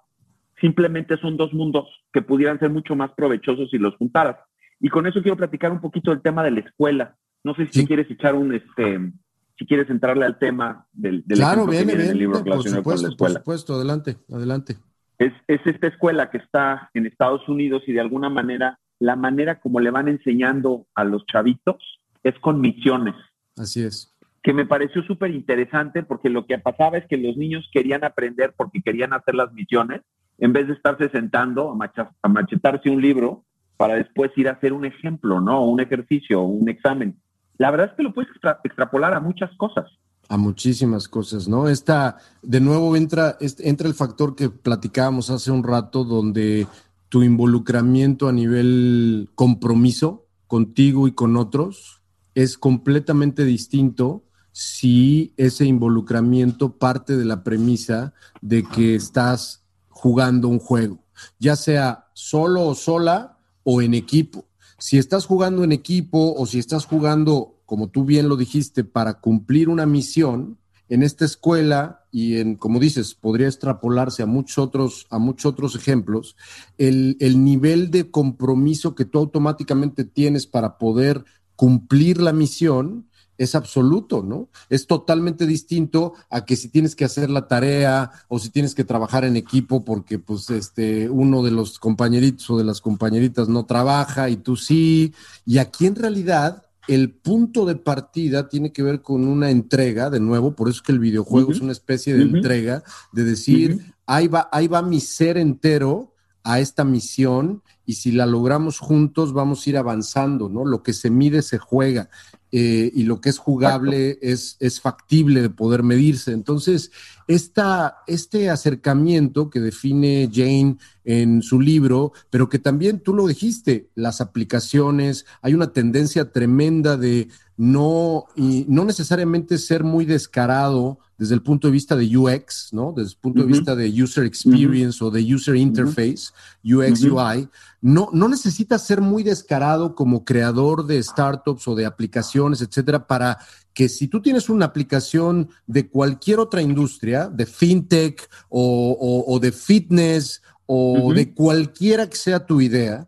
simplemente son dos mundos que pudieran ser mucho más provechosos si los juntaras. Y con eso quiero platicar un poquito del tema de la escuela. No sé si quieres echar un, este, si quieres entrarle al tema del, del claro, viene, viene, el libro relacionado con la escuela. Por supuesto, adelante, adelante. Es, es esta escuela que está en Estados Unidos y de alguna manera la manera como le van enseñando a los chavitos es con misiones. Así es. Que me pareció súper interesante porque lo que pasaba es que los niños querían aprender porque querían hacer las misiones, en vez de estarse sentando a, machetarse un libro para después ir a hacer un ejemplo, ¿no? Un ejercicio, un examen. La verdad es que lo puedes extrapolar a muchas cosas. A muchísimas cosas, ¿no? Esta, de nuevo entra, entra el factor que platicábamos hace un rato, donde tu involucramiento a nivel compromiso contigo y con otros es completamente distinto si ese involucramiento parte de la premisa de que estás jugando un juego, ya sea solo o sola o en equipo. Si estás jugando en equipo o si estás jugando, como tú bien lo dijiste, para cumplir una misión, en esta escuela y en, como dices, podría extrapolarse a muchos otros, a muchos otros ejemplos, el, el nivel de compromiso que tú automáticamente tienes para poder cumplir la misión es absoluto, ¿no? Es totalmente distinto a que si tienes que hacer la tarea o si tienes que trabajar en equipo porque pues este uno de los compañeritos o de las compañeritas no trabaja y tú sí, y aquí en realidad el punto de partida tiene que ver con una entrega, de nuevo, por eso es que el videojuego es una especie de entrega, de decir, ahí, va, ahí va mi ser entero a esta misión y si la logramos juntos vamos a ir avanzando, ¿no? Lo que se mide se juega eh, y lo que es jugable es, es, factible de poder medirse. Entonces, esta, este acercamiento que define Jane en su libro, pero que también tú lo dijiste, las aplicaciones, hay una tendencia tremenda de no, y no necesariamente ser muy descarado desde el punto de vista de UX, ¿no? Desde el punto de vista de user experience o de user interface, UX, UI, no, no necesitas ser muy descarado como creador de startups o de aplicaciones, etcétera, para que si tú tienes una aplicación de cualquier otra industria, de fintech o, de fitness o de cualquiera que sea tu idea,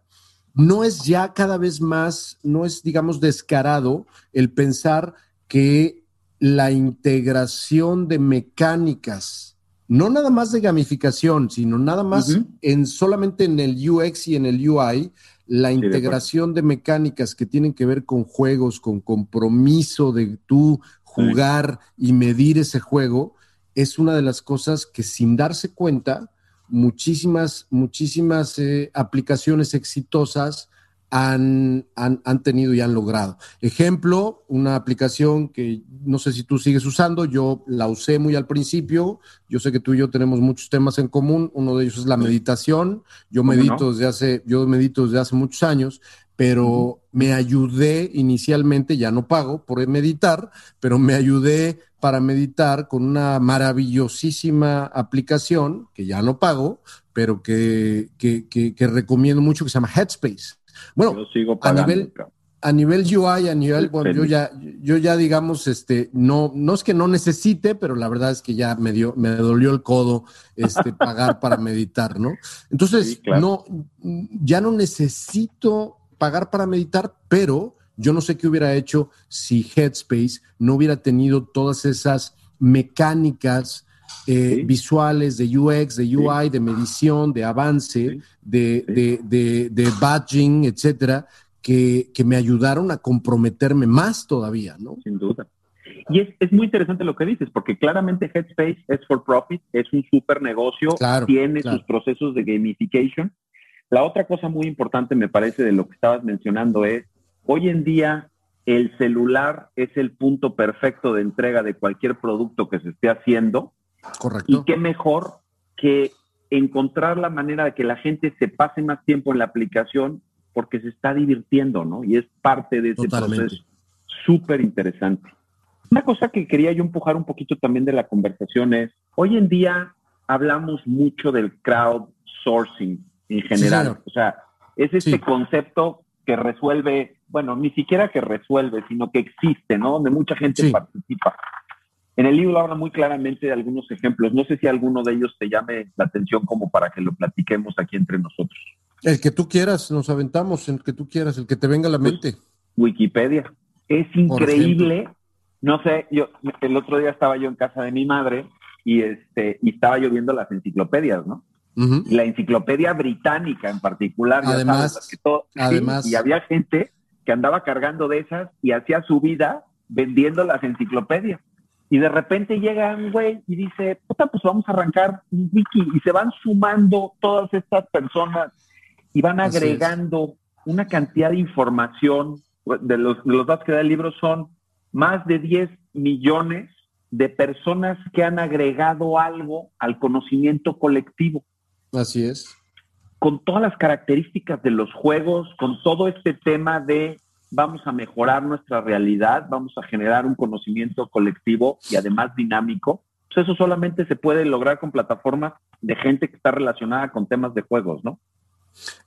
no es ya cada vez más, no es, digamos, descarado el pensar que la integración de mecánicas, no nada más de gamificación, sino nada más en solamente en el UX y en el UI, la integración de, mecánicas que tienen que ver con juegos, con compromiso de tú jugar y medir ese juego, es una de las cosas que sin darse cuenta, muchísimas, muchísimas eh, aplicaciones exitosas han, han, tenido y han logrado. Ejemplo, una aplicación que no sé si tú sigues usando, yo la usé muy al principio, yo sé que tú y yo tenemos muchos temas en común, uno de ellos es la meditación, yo medito, desde, hace, yo medito desde hace muchos años, pero me ayudé inicialmente, ya no pago por meditar, pero me ayudé para meditar con una maravillosísima aplicación que ya no pago, pero que, que, que recomiendo mucho, que se llama Headspace. Bueno, a nivel a nivel UI, a nivel, bueno, yo ya, yo ya digamos, este, no, no es que no necesite, pero la verdad es que ya me dio, me dolió el codo, este, pagar para meditar, ¿no? Entonces, no, ya no necesito pagar para meditar, pero yo no sé qué hubiera hecho si Headspace no hubiera tenido todas esas mecánicas eh, visuales, de UX, de UI, de medición, de avance, de, de, de, badging, etcétera, que, que, me ayudaron a comprometerme más todavía, ¿no? Sin duda. Y es, es, muy interesante lo que dices, porque claramente Headspace es for profit, es un super negocio, tiene sus procesos de gamification. La otra cosa muy importante, me parece, de lo que estabas mencionando es, hoy en día el celular es el punto perfecto de entrega de cualquier producto que se esté haciendo Correcto. Y qué mejor que encontrar la manera de que la gente se pase más tiempo en la aplicación porque se está divirtiendo, ¿no? Y es parte de ese proceso súper interesante. Una cosa que quería yo empujar un poquito también de la conversación es, hoy en día hablamos mucho del crowdsourcing en general. o sea, es este concepto que resuelve, bueno, ni siquiera que resuelve, sino que existe, ¿no? Donde mucha gente participa. En el libro habla muy claramente de algunos ejemplos. No sé si alguno de ellos te llame la atención como para que lo platiquemos aquí entre nosotros. El que tú quieras, nos aventamos, el que tú quieras, el que te venga a la pues, mente. Wikipedia. Es increíble. No sé, yo el otro día estaba yo en casa de mi madre y este y estaba yo viendo las enciclopedias, ¿no? La enciclopedia británica en particular. Además, además y había gente que andaba cargando de esas y hacía su vida vendiendo las enciclopedias. Y de repente llega un güey y dice, puta, pues vamos a arrancar un wiki. Y se van sumando todas estas personas y van agregando una cantidad de información. De los, de los datos que da el libro son más de 10 millones de personas que han agregado algo al conocimiento colectivo. Así es. Con todas las características de los juegos, con todo este tema de vamos a mejorar nuestra realidad, vamos a generar un conocimiento colectivo y además dinámico. Pues eso solamente se puede lograr con plataformas de gente que está relacionada con temas de juegos, ¿no?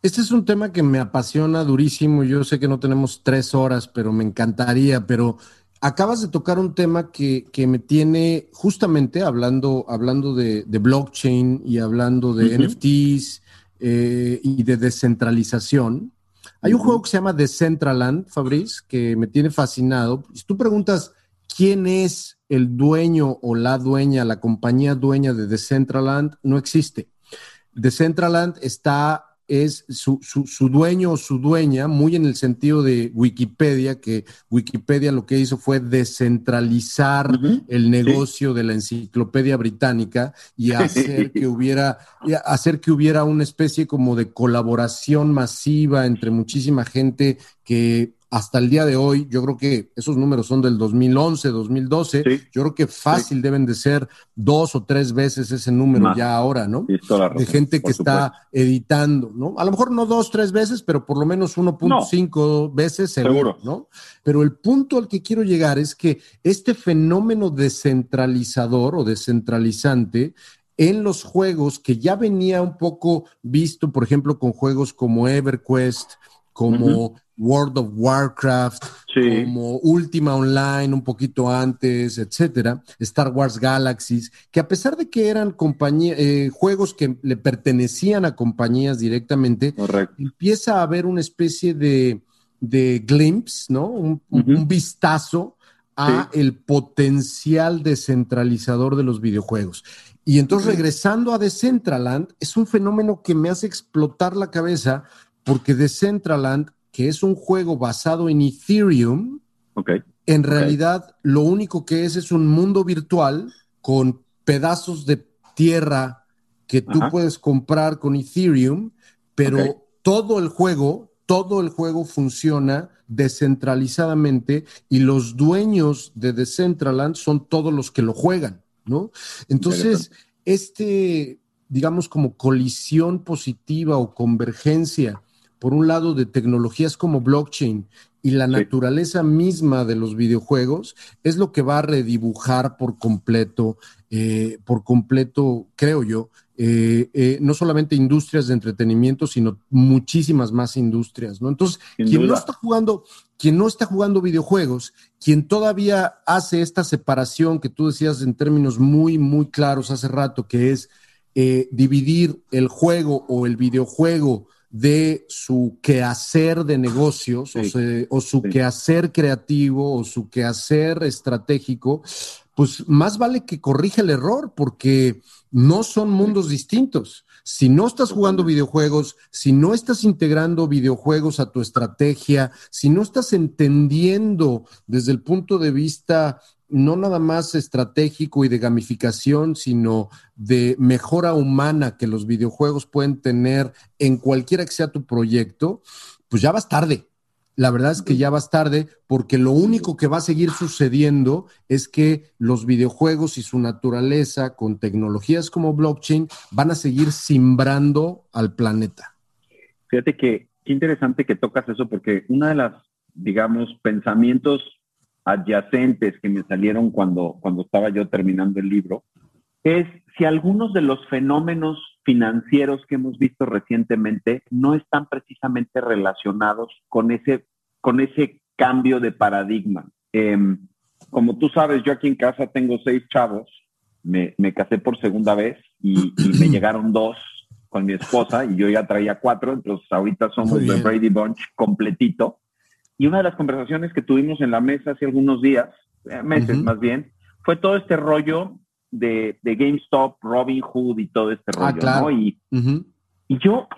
Este es un tema que me apasiona durísimo. Yo sé que no tenemos tres horas, pero me encantaría. Pero acabas de tocar un tema que, me tiene justamente hablando, hablando de, blockchain y hablando de NFTs eh, y de descentralización. Hay un juego que se llama Decentraland, Fabriz, que me tiene fascinado. Si tú preguntas quién es el dueño o la dueña, la compañía dueña de Decentraland, no existe. Decentraland está es su, su, dueño o su dueña, muy en el sentido de Wikipedia, que Wikipedia lo que hizo fue descentralizar el negocio de la enciclopedia británica y hacer que hubiera, hacer que hubiera una especie como de colaboración masiva entre muchísima gente que hasta el día de hoy, yo creo que esos números son del 2011, 2012, yo creo que fácil deben de ser dos o tres veces ese número ya ahora, ¿no? de gente que está editando, ¿no? A lo mejor no dos, tres veces, pero por lo menos 1.5 veces seguro, ¿no? Pero el punto al que quiero llegar es que este fenómeno descentralizador o descentralizante en los juegos que ya venía un poco visto, por ejemplo, con juegos como EverQuest, como World of Warcraft, como Ultima Online un poquito antes, etcétera, Star Wars Galaxies, que a pesar de que eran eh, juegos que le pertenecían a compañías directamente, empieza a haber una especie de, de glimpse, ¿no? Un, vistazo a el potencial descentralizador de los videojuegos. Y entonces, regresando a Decentraland, es un fenómeno que me hace explotar la cabeza porque Decentraland que es un juego basado en Ethereum, en realidad lo único que es es un mundo virtual con pedazos de tierra que tú puedes comprar con Ethereum, pero todo el juego, todo el juego funciona descentralizadamente y los dueños de Decentraland son todos los que lo juegan, ¿no? Entonces, este, digamos, como colisión positiva o convergencia por un lado, de tecnologías como blockchain y la naturaleza misma de los videojuegos, es lo que va a redibujar por completo, eh, por completo, creo yo, eh, eh, no solamente industrias de entretenimiento, sino muchísimas más industrias, ¿no? Entonces, quien no está jugando, quien no está jugando videojuegos, quien todavía hace esta separación que tú decías en términos muy, muy claros hace rato, que es dividir el juego o el videojuego de su quehacer de negocios o, su quehacer creativo o su quehacer estratégico, pues más vale que corrija el error porque no son mundos distintos. Si no estás jugando videojuegos, si no estás integrando videojuegos a tu estrategia, si no estás entendiendo desde el punto de vista no nada más estratégico y de gamificación, sino de mejora humana que los videojuegos pueden tener en cualquiera que sea tu proyecto, pues ya vas tarde. La verdad es que ya vas tarde porque lo único que va a seguir sucediendo es que los videojuegos y su naturaleza con tecnologías como blockchain van a seguir simbrando al planeta. Fíjate que qué interesante que tocas eso porque una de las, digamos, pensamientos adyacentes que me salieron cuando, cuando estaba yo terminando el libro, es si algunos de los fenómenos financieros que hemos visto recientemente no están precisamente relacionados con ese, con ese cambio de paradigma. Em, como tú sabes, yo aquí en casa tengo seis chavos, me, casé por segunda vez y, me llegaron dos con mi esposa y yo ya traía cuatro, entonces ahorita somos el Brady Bunch completito. Y una de las conversaciones que tuvimos en la mesa hace algunos días, eh, meses más bien, fue todo este rollo de, de, GameStop, Robin Hood y todo este ah, rollo, ¿no? Y, y yo,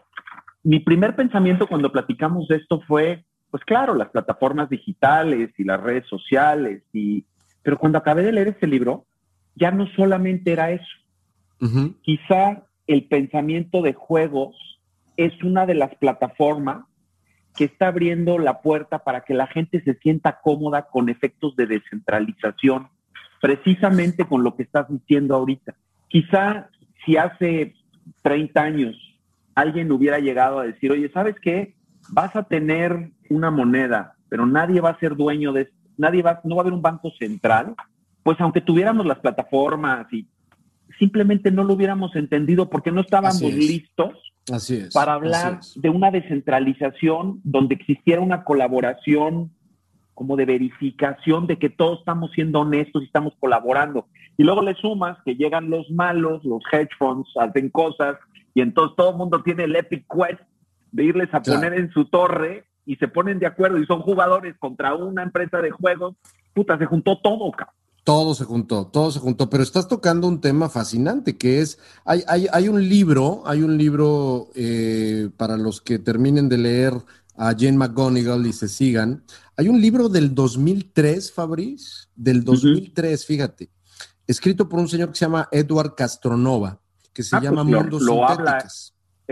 mi primer pensamiento cuando platicamos de esto fue, pues claro, las plataformas digitales y las redes sociales, y, pero cuando acabé de leer este libro, ya no solamente era eso. Quizá el pensamiento de juegos es una de las plataformas que está abriendo la puerta para que la gente se sienta cómoda con efectos de descentralización, precisamente con lo que estás diciendo ahorita. Quizá si hace 30 años alguien hubiera llegado a decir, oye, ¿sabes qué? Vas a tener una moneda, pero nadie va a ser dueño de, nadie va, no va a haber un banco central, pues aunque tuviéramos las plataformas y simplemente no lo hubiéramos entendido porque no estábamos listos para hablar de una descentralización donde existiera una colaboración como de verificación de que todos estamos siendo honestos y estamos colaborando. Y luego le sumas que llegan los malos, los hedge funds hacen cosas y entonces todo el mundo tiene el epic quest de irles a poner en su torre y se ponen de acuerdo y son jugadores contra una empresa de juegos. Puta, se juntó todo, cabrón. Todo se juntó, todo se juntó, pero estás tocando un tema fascinante que es, hay, hay, hay un libro, hay un libro eh, para los que terminen de leer a Jane McGonigal y se sigan, hay un libro del 2003, Fabriz, del 2003, fíjate, escrito por un señor que se llama Edward Castronova, que se ah, llama pues Mundos lo,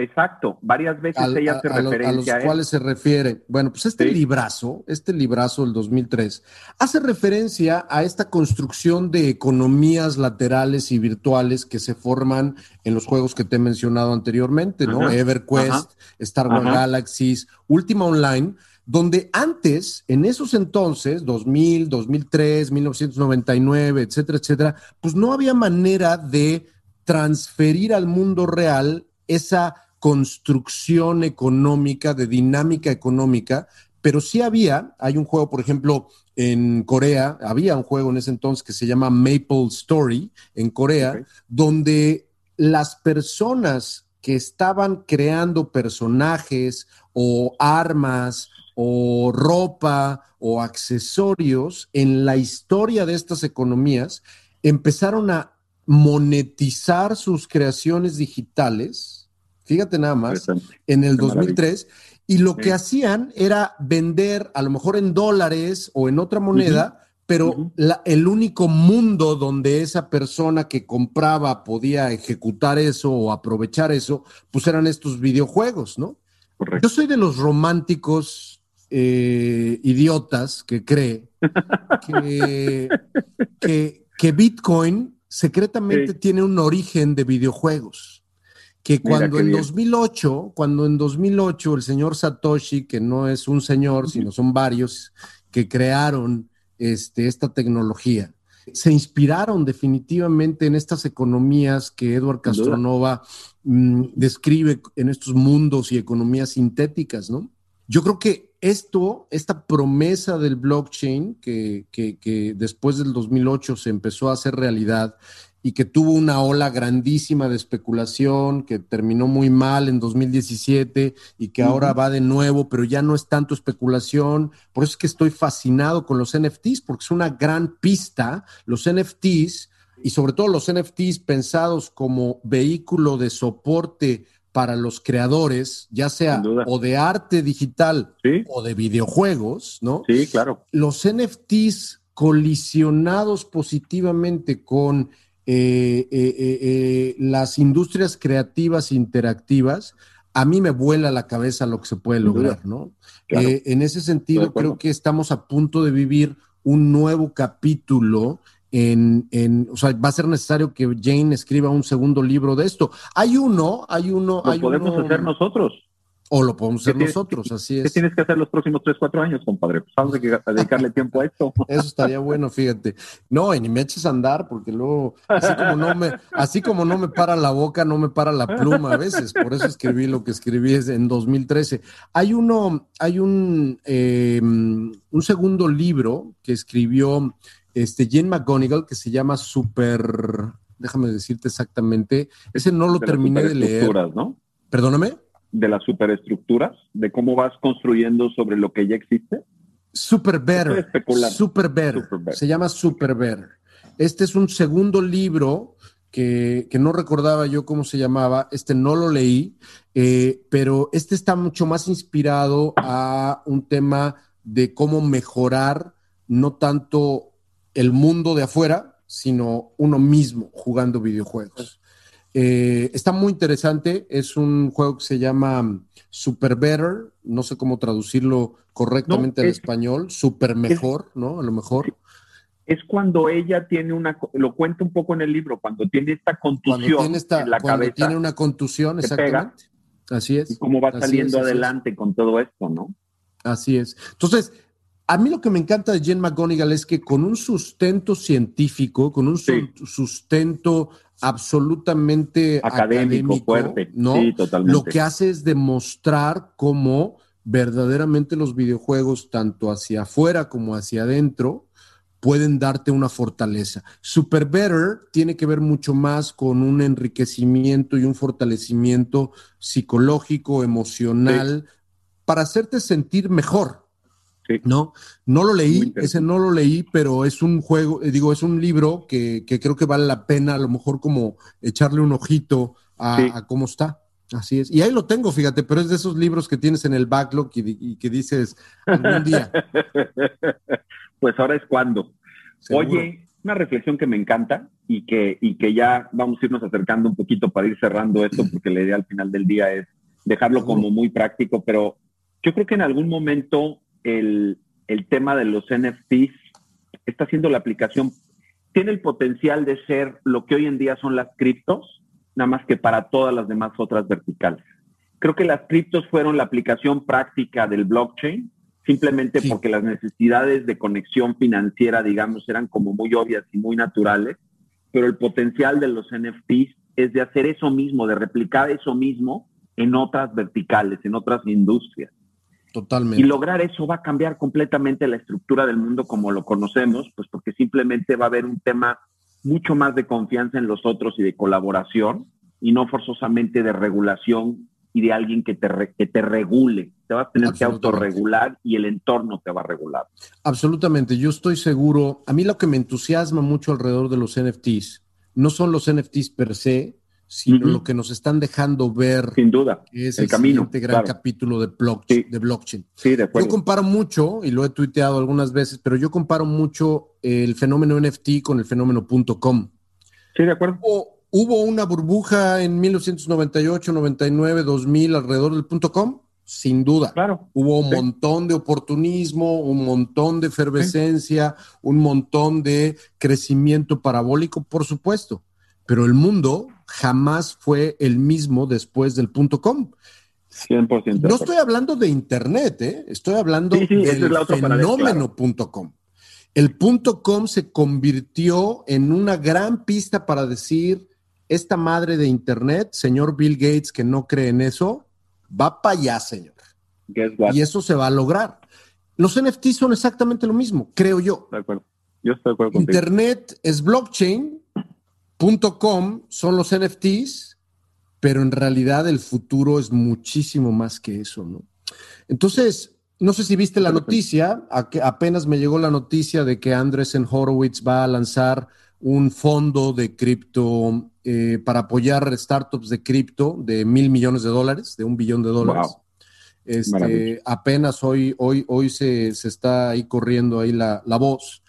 Exacto, varias veces ella hace referencia a los a cuales se refiere. Bueno, pues este librazo, este librazo del 2003, hace referencia a esta construcción de economías laterales y virtuales que se forman en los juegos que te he mencionado anteriormente, ¿no? EverQuest, Star Wars Galaxies, Ultima Online, donde antes, en esos entonces, 2000, 2003, 1999, etcétera, etcétera, pues no había manera de transferir al mundo real esa construcción económica, de dinámica económica, pero sí había, hay un juego, por ejemplo, en Corea, había un juego en ese entonces que se llama Maple Story en Corea, donde las personas que estaban creando personajes o armas o ropa o accesorios en la historia de estas economías empezaron a monetizar sus creaciones digitales fíjate nada más, en el 2003, y lo que hacían era vender a lo mejor en dólares o en otra moneda, pero el único mundo donde esa persona que compraba podía ejecutar eso o aprovechar eso, pues eran estos videojuegos, ¿no? Yo soy de los románticos eh, idiotas que cree que, que, Bitcoin secretamente tiene un origen de videojuegos que cuando en 2008, cuando en 2008 el señor Satoshi, que no es un señor, sino son varios que crearon este, esta tecnología, se inspiraron definitivamente en estas economías que Edward Castronova mm, describe en estos mundos y economías sintéticas, ¿no? Yo creo que esto, esta promesa del blockchain que, que, que después del 2008 se empezó a hacer realidad y que tuvo una ola grandísima de especulación, que terminó muy mal en 2017 y que ahora va de nuevo, pero ya no es tanto especulación. Por eso es que estoy fascinado con los NFTs, porque es una gran pista. Los NFTs y sobre todo los NFTs pensados como vehículo de soporte para los creadores, ya sea o de arte digital o de videojuegos, ¿no? Sí, claro. Los NFTs colisionados positivamente con eh, eh, eh, las industrias creativas interactivas, a mí me vuela la cabeza lo que se puede lograr, ¿no? en ese sentido, creo que estamos a punto de vivir un nuevo capítulo en, en, o sea, va a ser necesario que Jane escriba un segundo libro de esto. Hay uno, hay uno. Lo podemos hacer nosotros. O lo podemos hacer nosotros, así es. ¿Qué tienes que hacer los próximos 3, 4 años, compadre? Pues vamos a dedicarle tiempo a esto. Eso estaría bueno, fíjate. No, y ni me eches a andar, porque luego, así como no me, así como no me para la boca, no me para la pluma a veces. Por eso escribí lo que escribí en 2013. Hay uno, hay un, em, un segundo libro que escribió este Jen McGonigal que se llama Super, déjame decirte exactamente, ese no lo terminé de leer. ¿no? Perdóname. De las superestructuras, de cómo vas construyendo sobre lo que ya existe. Super Better. Super Better. Se llama Super Better. Este es un segundo libro que, no recordaba yo cómo se llamaba. Este no lo leí, eh, pero este está mucho más inspirado a un tema de cómo mejorar no tanto el mundo de afuera, sino uno mismo jugando videojuegos. Eh, está muy interesante, es un juego que se llama Super Better, no sé cómo traducirlo correctamente al español, Super Mejor, ¿no? A lo mejor. Es cuando ella tiene una, lo cuenta un poco en el libro, cuando tiene esta contusión en la cuando Tiene una contusión, exactamente. Así es. Y cómo va saliendo adelante con todo esto, ¿no? Así es. Entonces, a mí lo que me encanta de Jen McGonigal es que con un sustento científico, con un sustento absolutamente académico, fuerte, ¿no? Lo que hace es demostrar cómo verdaderamente los videojuegos, tanto hacia afuera como hacia adentro, pueden darte una fortaleza. Super Better tiene que ver mucho más con un enriquecimiento y un fortalecimiento psicológico, emocional, para hacerte sentir mejor. No, no lo leí, ese no lo leí, pero es un juego, eh, digo, es un libro que, creo que vale la pena a lo mejor como echarle un ojito a, cómo está. Así es. Y ahí lo tengo, fíjate, pero es de esos libros que tienes en el backlog y, que dices algún día. pues ahora es cuando. Oye, una reflexión que me encanta y que, y que ya vamos a irnos acercando un poquito para ir cerrando esto, porque la idea al final del día es dejarlo como muy práctico, pero yo creo que en algún momento el, tema de los NFTs está haciendo la aplicación, tiene el potencial de ser lo que hoy en día son las criptos, nada más que para todas las demás otras verticales. Creo que las criptos fueron la aplicación práctica del blockchain, simplemente porque las necesidades de conexión financiera, digamos, eran como muy obvias y muy naturales, pero el potencial de los NFTs es de hacer eso mismo, de replicar eso mismo en otras verticales, en otras industrias. Totalmente. Y lograr eso va a cambiar completamente la estructura del mundo como lo conocemos, pues porque simplemente va a haber un tema mucho más de confianza en los otros y de colaboración y no forzosamente de regulación y de alguien que te, que te regule. Te vas a tener que autorregular y el entorno te va a regular. Absolutamente. Yo estoy seguro. A mí lo que me entusiasma mucho alrededor de los NFTs no son los NFTs per se, sino lo que nos están dejando ver. Sin duda. Es el, camino. gran capítulo de, de blockchain. Sí, de acuerdo. Yo comparo mucho, y lo he tuiteado algunas veces, pero yo comparo mucho el fenómeno NFT con el fenómeno .com. Sí, de acuerdo. Hubo, una burbuja en 1998, 99, 2000 alrededor del .com. Sin duda. Claro. Hubo un montón de oportunismo, un montón de efervescencia, un montón de crecimiento parabólico, por supuesto. Pero el mundo jamás fue el mismo después del punto com. 100%. No estoy hablando de Internet, ¿eh? estoy hablando del fenómeno punto com. El punto com se convirtió en una gran pista para decir, esta madre de Internet, señor Bill Gates, que no cree en eso, va para allá, señor. Y eso se va a lograr. Los NFTs son exactamente lo mismo, creo yo. De acuerdo. Yo estoy de acuerdo Internet es blockchain, .com son los NFTs, pero en realidad el futuro es muchísimo más que eso, ¿no? Entonces, no sé si viste la noticia, apenas me llegó la noticia de que Andresen Horowitz va a lanzar un fondo de cripto eh, para apoyar startups de cripto de mil millones de dólares, de un billón de dólares. Este, apenas hoy, hoy, hoy se, está ahí corriendo ahí la, la voz.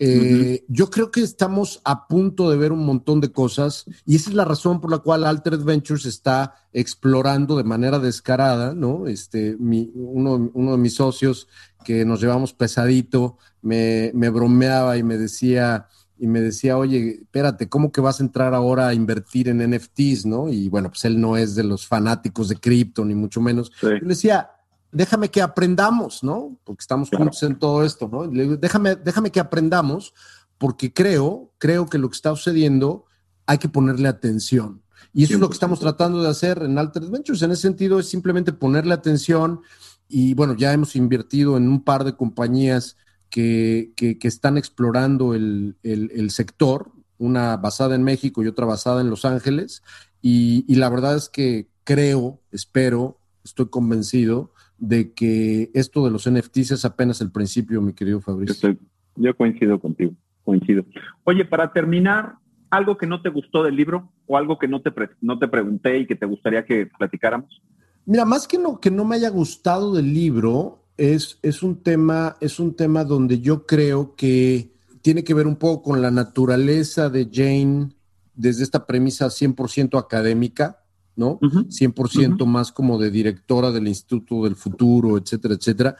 Eh, yo creo que estamos a punto de ver un montón de cosas y esa es la razón por la cual Altered Ventures está explorando de manera descarada, ¿no? Este, uno, de mis socios que nos llevamos pesadito me, me, bromeaba y me decía, y me decía, oye, espérate, ¿cómo que vas a entrar ahora a invertir en NFTs, no? Y bueno, pues él no es de los fanáticos de cripto, ni mucho menos. Yo le decía, déjame que aprendamos, ¿no? Porque estamos juntos en todo esto, ¿no? déjame, déjame que aprendamos, porque creo, creo que lo que está sucediendo hay que ponerle atención. Y eso es lo que estamos tratando de hacer en Altered Ventures. En ese sentido, es simplemente ponerle atención. Y bueno, ya hemos invertido en un par de compañías que, que, están explorando el, el, sector, una basada en México y otra basada en Los Ángeles. Y, y la verdad es que creo, espero, estoy convencido de que esto de los NFTs es apenas el principio, mi querido Fabricio. Yo, coincido contigo, coincido. Oye, para terminar, algo que no te gustó del libro o algo que no te, no te pregunté y que te gustaría que platicáramos. Mira, más que no, que no me haya gustado del libro, es, es, un tema, es un tema donde yo creo que tiene que ver un poco con la naturaleza de Jane desde esta premisa 100% académica, ¿no? 100% más como de directora del Instituto del Futuro, etcétera, etcétera.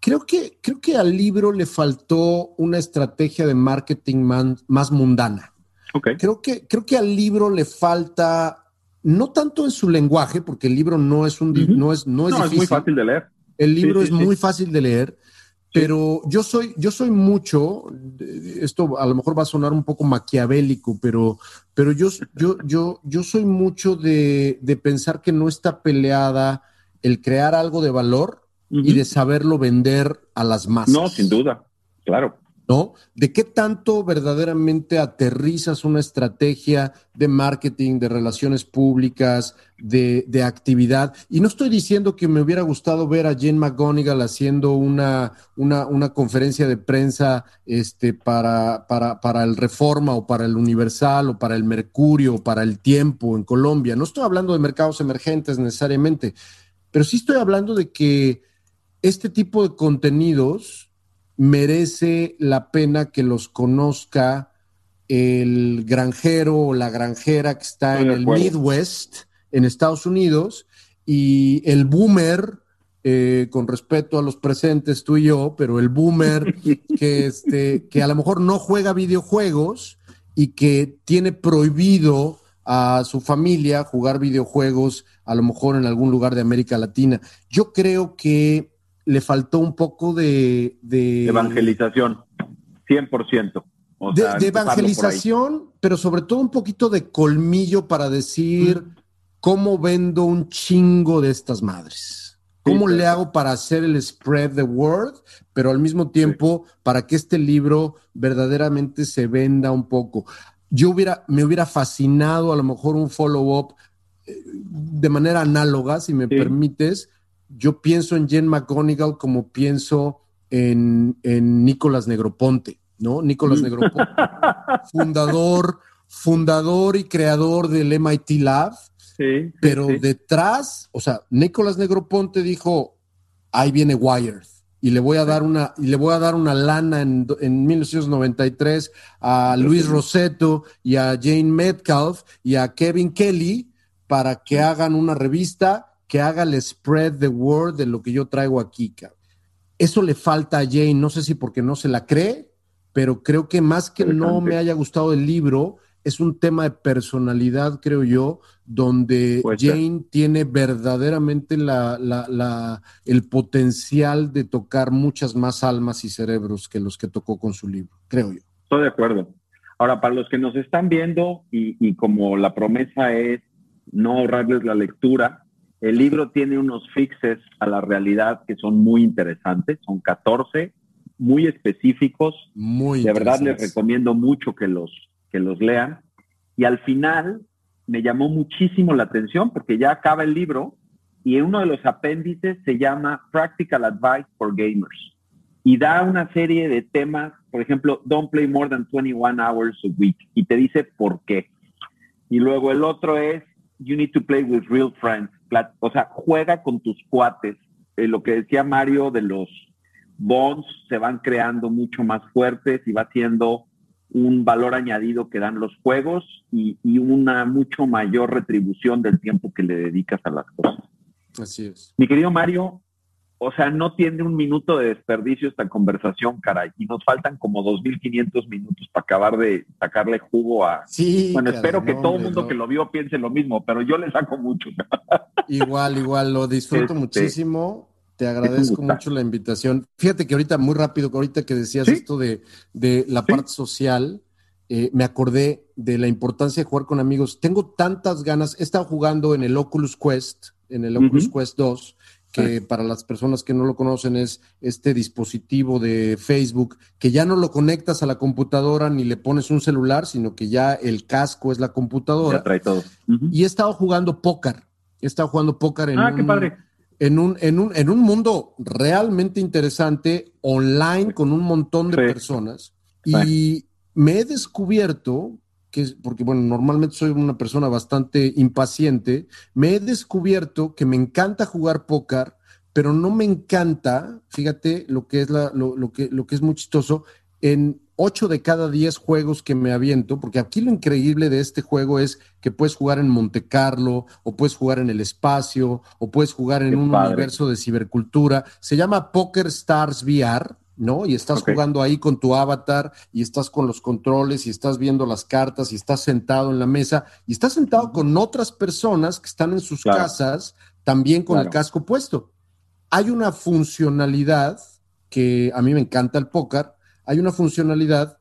Creo que, creo que al libro le faltó una estrategia de marketing más mundana. Creo, que, creo que al libro le falta, no tanto en su lenguaje, porque el libro no es un no es, no es, muy fácil de leer. El libro es muy fácil de leer, pero yo soy, yo soy mucho, esto a lo mejor va a sonar un poco maquiavélico, pero, pero yo, yo, yo, yo soy mucho de, pensar que no está peleada el crear algo de valor y de saberlo vender a las masas. No, sin duda, claro. ¿No? ¿De qué tanto verdaderamente aterrizas una estrategia de marketing, de relaciones públicas, de, actividad? Y no estoy diciendo que me hubiera gustado ver a Jane McGonigal haciendo una, una, conferencia de prensa este, para, para, para, el Reforma o para el Universal o para el Mercurio o para el Tiempo en Colombia. No estoy hablando de mercados emergentes necesariamente, pero sí estoy hablando de que este tipo de contenidos merece la pena que los conozca el granjero o la granjera que está en el Midwest, en Estados Unidos, y el boomer, eh, con respeto a los presentes, tú y yo, pero el boomer que, este, que a lo mejor no juega videojuegos y que tiene prohibido a su familia jugar videojuegos, a lo mejor en algún lugar de América Latina. Yo creo que le faltó un poco de... de evangelización, 100%. de, evangelización, pero sobre todo un poquito de colmillo para decir cómo vendo un chingo de estas madres. ¿Cómo le hago para hacer el spread the word, pero al mismo tiempo para que este libro verdaderamente se venda un poco? Yo hubiera, me hubiera fascinado a lo mejor un follow-up eh, de manera análoga, si me permites, yo pienso en Jen McGonigal como pienso en, en Nicolás Negroponte, ¿no? Nicolás mm. Negroponte, fundador, fundador y creador del MIT Lab. Sí, pero detrás, o sea, Nicolás Negroponte dijo, ahí viene Wired y le voy a dar una y le voy a dar una lana en, en 1993 a Luis Roseto y a Jane Metcalf y a Kevin Kelly para que hagan una revista que haga el spread the word de lo que yo traigo aquí. Eso le falta a Jane, no sé si porque no se la cree, pero creo que más que no me haya gustado el libro, es un tema de personalidad, creo yo, donde Jane tiene verdaderamente la, la, el potencial de tocar muchas más almas y cerebros que los que tocó con su libro, creo yo. Estoy de acuerdo. Ahora, para los que nos están viendo y, y como la promesa es no ahorrarles la lectura, el libro tiene unos fixes a la realidad que son muy interesantes, son 14, muy específicos. Muy de verdad les recomiendo mucho que los, que los lean. Y al final me llamó muchísimo la atención porque ya acaba el libro y uno de los apéndices se llama Practical Advice for Gamers y da una serie de temas, por ejemplo, don't play more than 21 hours a week y te dice por qué. Y luego el otro es you need to play with real friends o sea, juega con tus cuates. Eh, lo que decía Mario de los bonds se van creando mucho más fuertes y va siendo un valor añadido que dan los juegos y, y, una mucho mayor retribución del tiempo que le dedicas a las cosas. Así es. Mi querido Mario, o sea, no tiene un minuto de desperdicio esta conversación, caray. Y nos faltan como 2.500 minutos para acabar de sacarle jugo a... Sí. Bueno, espero que todo el mundo que lo vio piense lo mismo, pero yo le saco mucho. Igual, igual, lo disfruto este, muchísimo. Te agradezco mucho la invitación. Fíjate que ahorita, muy rápido, ahorita que decías esto de, de, la parte social, eh, me acordé de la importancia de jugar con amigos. Tengo tantas ganas. He estado jugando en el Oculus Quest, en el Oculus Quest 2 que para las personas que no lo conocen es este dispositivo de Facebook, que ya no lo conectas a la computadora ni le pones un celular, sino que ya el casco es la computadora. Ya trae todo. Y he estado jugando póker. He estado jugando póker en, ah, qué padre. en, un, en, un, en un mundo realmente interesante, online, con un montón de personas. Y me he descubierto que, porque bueno, normalmente soy una persona bastante impaciente, me he descubierto que me encanta jugar póker, pero no me encanta, fíjate lo que es, la, lo, lo, que, lo que es muy chistoso, en 8 de cada 10 juegos que me aviento, porque aquí lo increíble de este juego es que puedes jugar en Monte Carlo, o puedes jugar en el espacio, o puedes jugar en un universo de cibercultura. Se llama Poker Stars VR, ¿no? Y estás jugando ahí con tu avatar, y estás con los controles, y estás viendo las cartas, y estás sentado en la mesa, y estás sentado con otras personas que están en sus casas, también con el casco puesto. Hay una funcionalidad que a mí me encanta el póker, hay una funcionalidad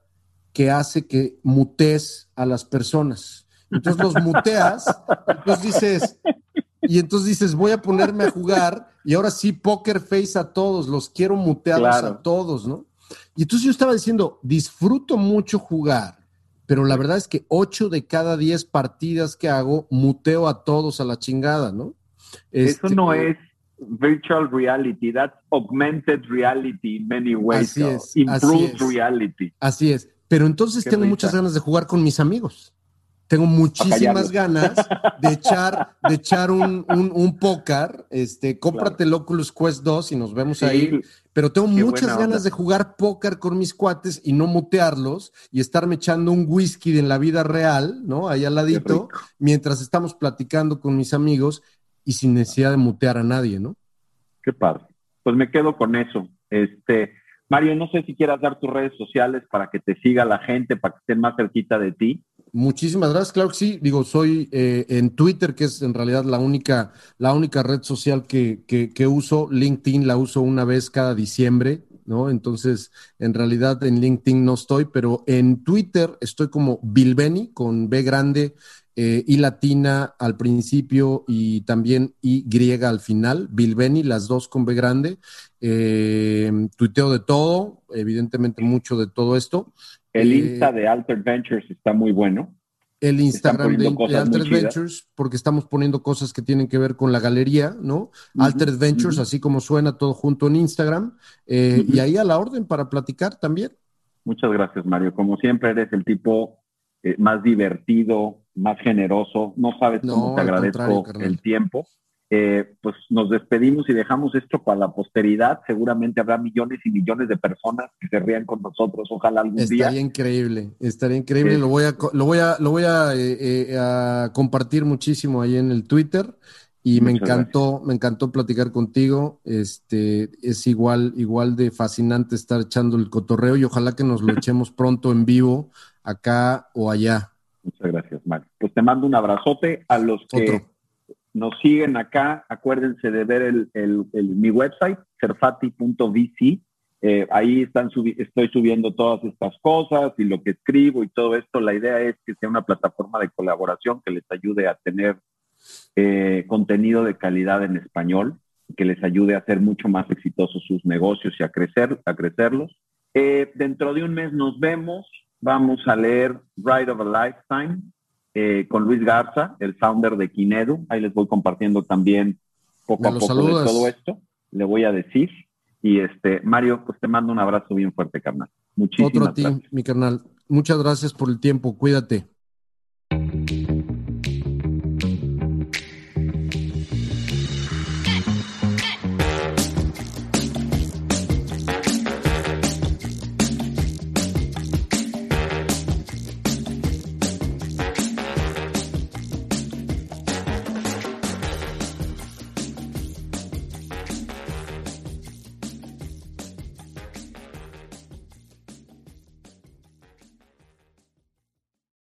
que hace que mutes a las personas. Entonces los muteas, entonces dices, y entonces dices, voy a ponerme a jugar y ahora sí, poker face a todos, los quiero mutearlos a todos, ¿no? Y entonces yo estaba diciendo, disfruto mucho jugar, pero la verdad es que ocho de cada diez partidas que hago, muteo a todos a la chingada, ¿no? Eso no este, es virtual reality, that's augmented reality in many ways. Así es. Improved reality. Así es. Pero entonces tengo muchas ganas de jugar con mis amigos. Tengo muchísimas ganas de echar, de echar un, un, póker. Este, cómprate el Oculus Quest 2 y nos vemos ahí. Pero tengo muchas ganas de jugar póker con mis cuates y no mutearlos y estarme echando un whisky en la vida real, ¿no? Ahí al ladito, mientras estamos platicando con mis amigos y sin necesidad de mutear a nadie, ¿no? Qué padre. Pues me quedo con eso. Este, Mario, no sé si quieras dar tus redes sociales para que te siga la gente, para que estén más cerquita de ti. Muchísimas gracias, claro sí. Digo, soy eh, en Twitter, que es en realidad la única, la única red social que, que, que, uso. LinkedIn la uso una vez cada diciembre, ¿no? Entonces, en realidad en LinkedIn no estoy, pero en Twitter estoy como Bilbeni con B grande eh, y latina al principio y también Y griega al final, Bilbeni, las dos con B grande. Eh, tuiteo de todo, evidentemente mucho de todo esto. El eh, Insta de Alter Ventures está muy bueno. El Instagram de, Alter Ventures, porque estamos poniendo cosas que tienen que ver con la galería, ¿no? Alter Ventures, así como suena todo junto en Instagram. Y ahí a la orden para platicar también. Muchas gracias, Mario. Como siempre, eres el tipo más divertido, más generoso. No sabes cómo te agradezco el tiempo. Eh, pues nos despedimos y dejamos esto para la posteridad. Seguramente habrá millones y millones de personas que se rían con nosotros. Ojalá algún día. Estaría increíble, estaría increíble. Lo voy a, lo voy a, lo voy a, eh, eh, compartir muchísimo ahí en el Twitter. Y me encantó, me encantó platicar contigo. Este es igual, igual de fascinante estar echando el cotorreo y ojalá que nos lo echemos pronto en vivo acá o allá. Muchas gracias, Mario. Pues te mando un abrazote a los que nos siguen acá. Acuérdense de ver el, mi website, cerfati.vc. Eh, ahí están estoy subiendo todas estas cosas y lo que escribo y todo esto. La idea es que sea una plataforma de colaboración que les ayude a tener eh, contenido de calidad en español, que les ayude a hacer mucho más exitosos sus negocios y a crecer, a crecerlos. Eh, dentro de un mes nos vemos vamos a leer Ride of a Lifetime eh, con Luis Garza, el founder de Kinedu. Ahí les voy compartiendo también poco a poco de todo esto. Le voy a decir. Y este, Mario, pues te mando un abrazo bien fuerte, carnal. Muchísimas Otro a ti, mi carnal. Muchas gracias por el tiempo. Cuídate.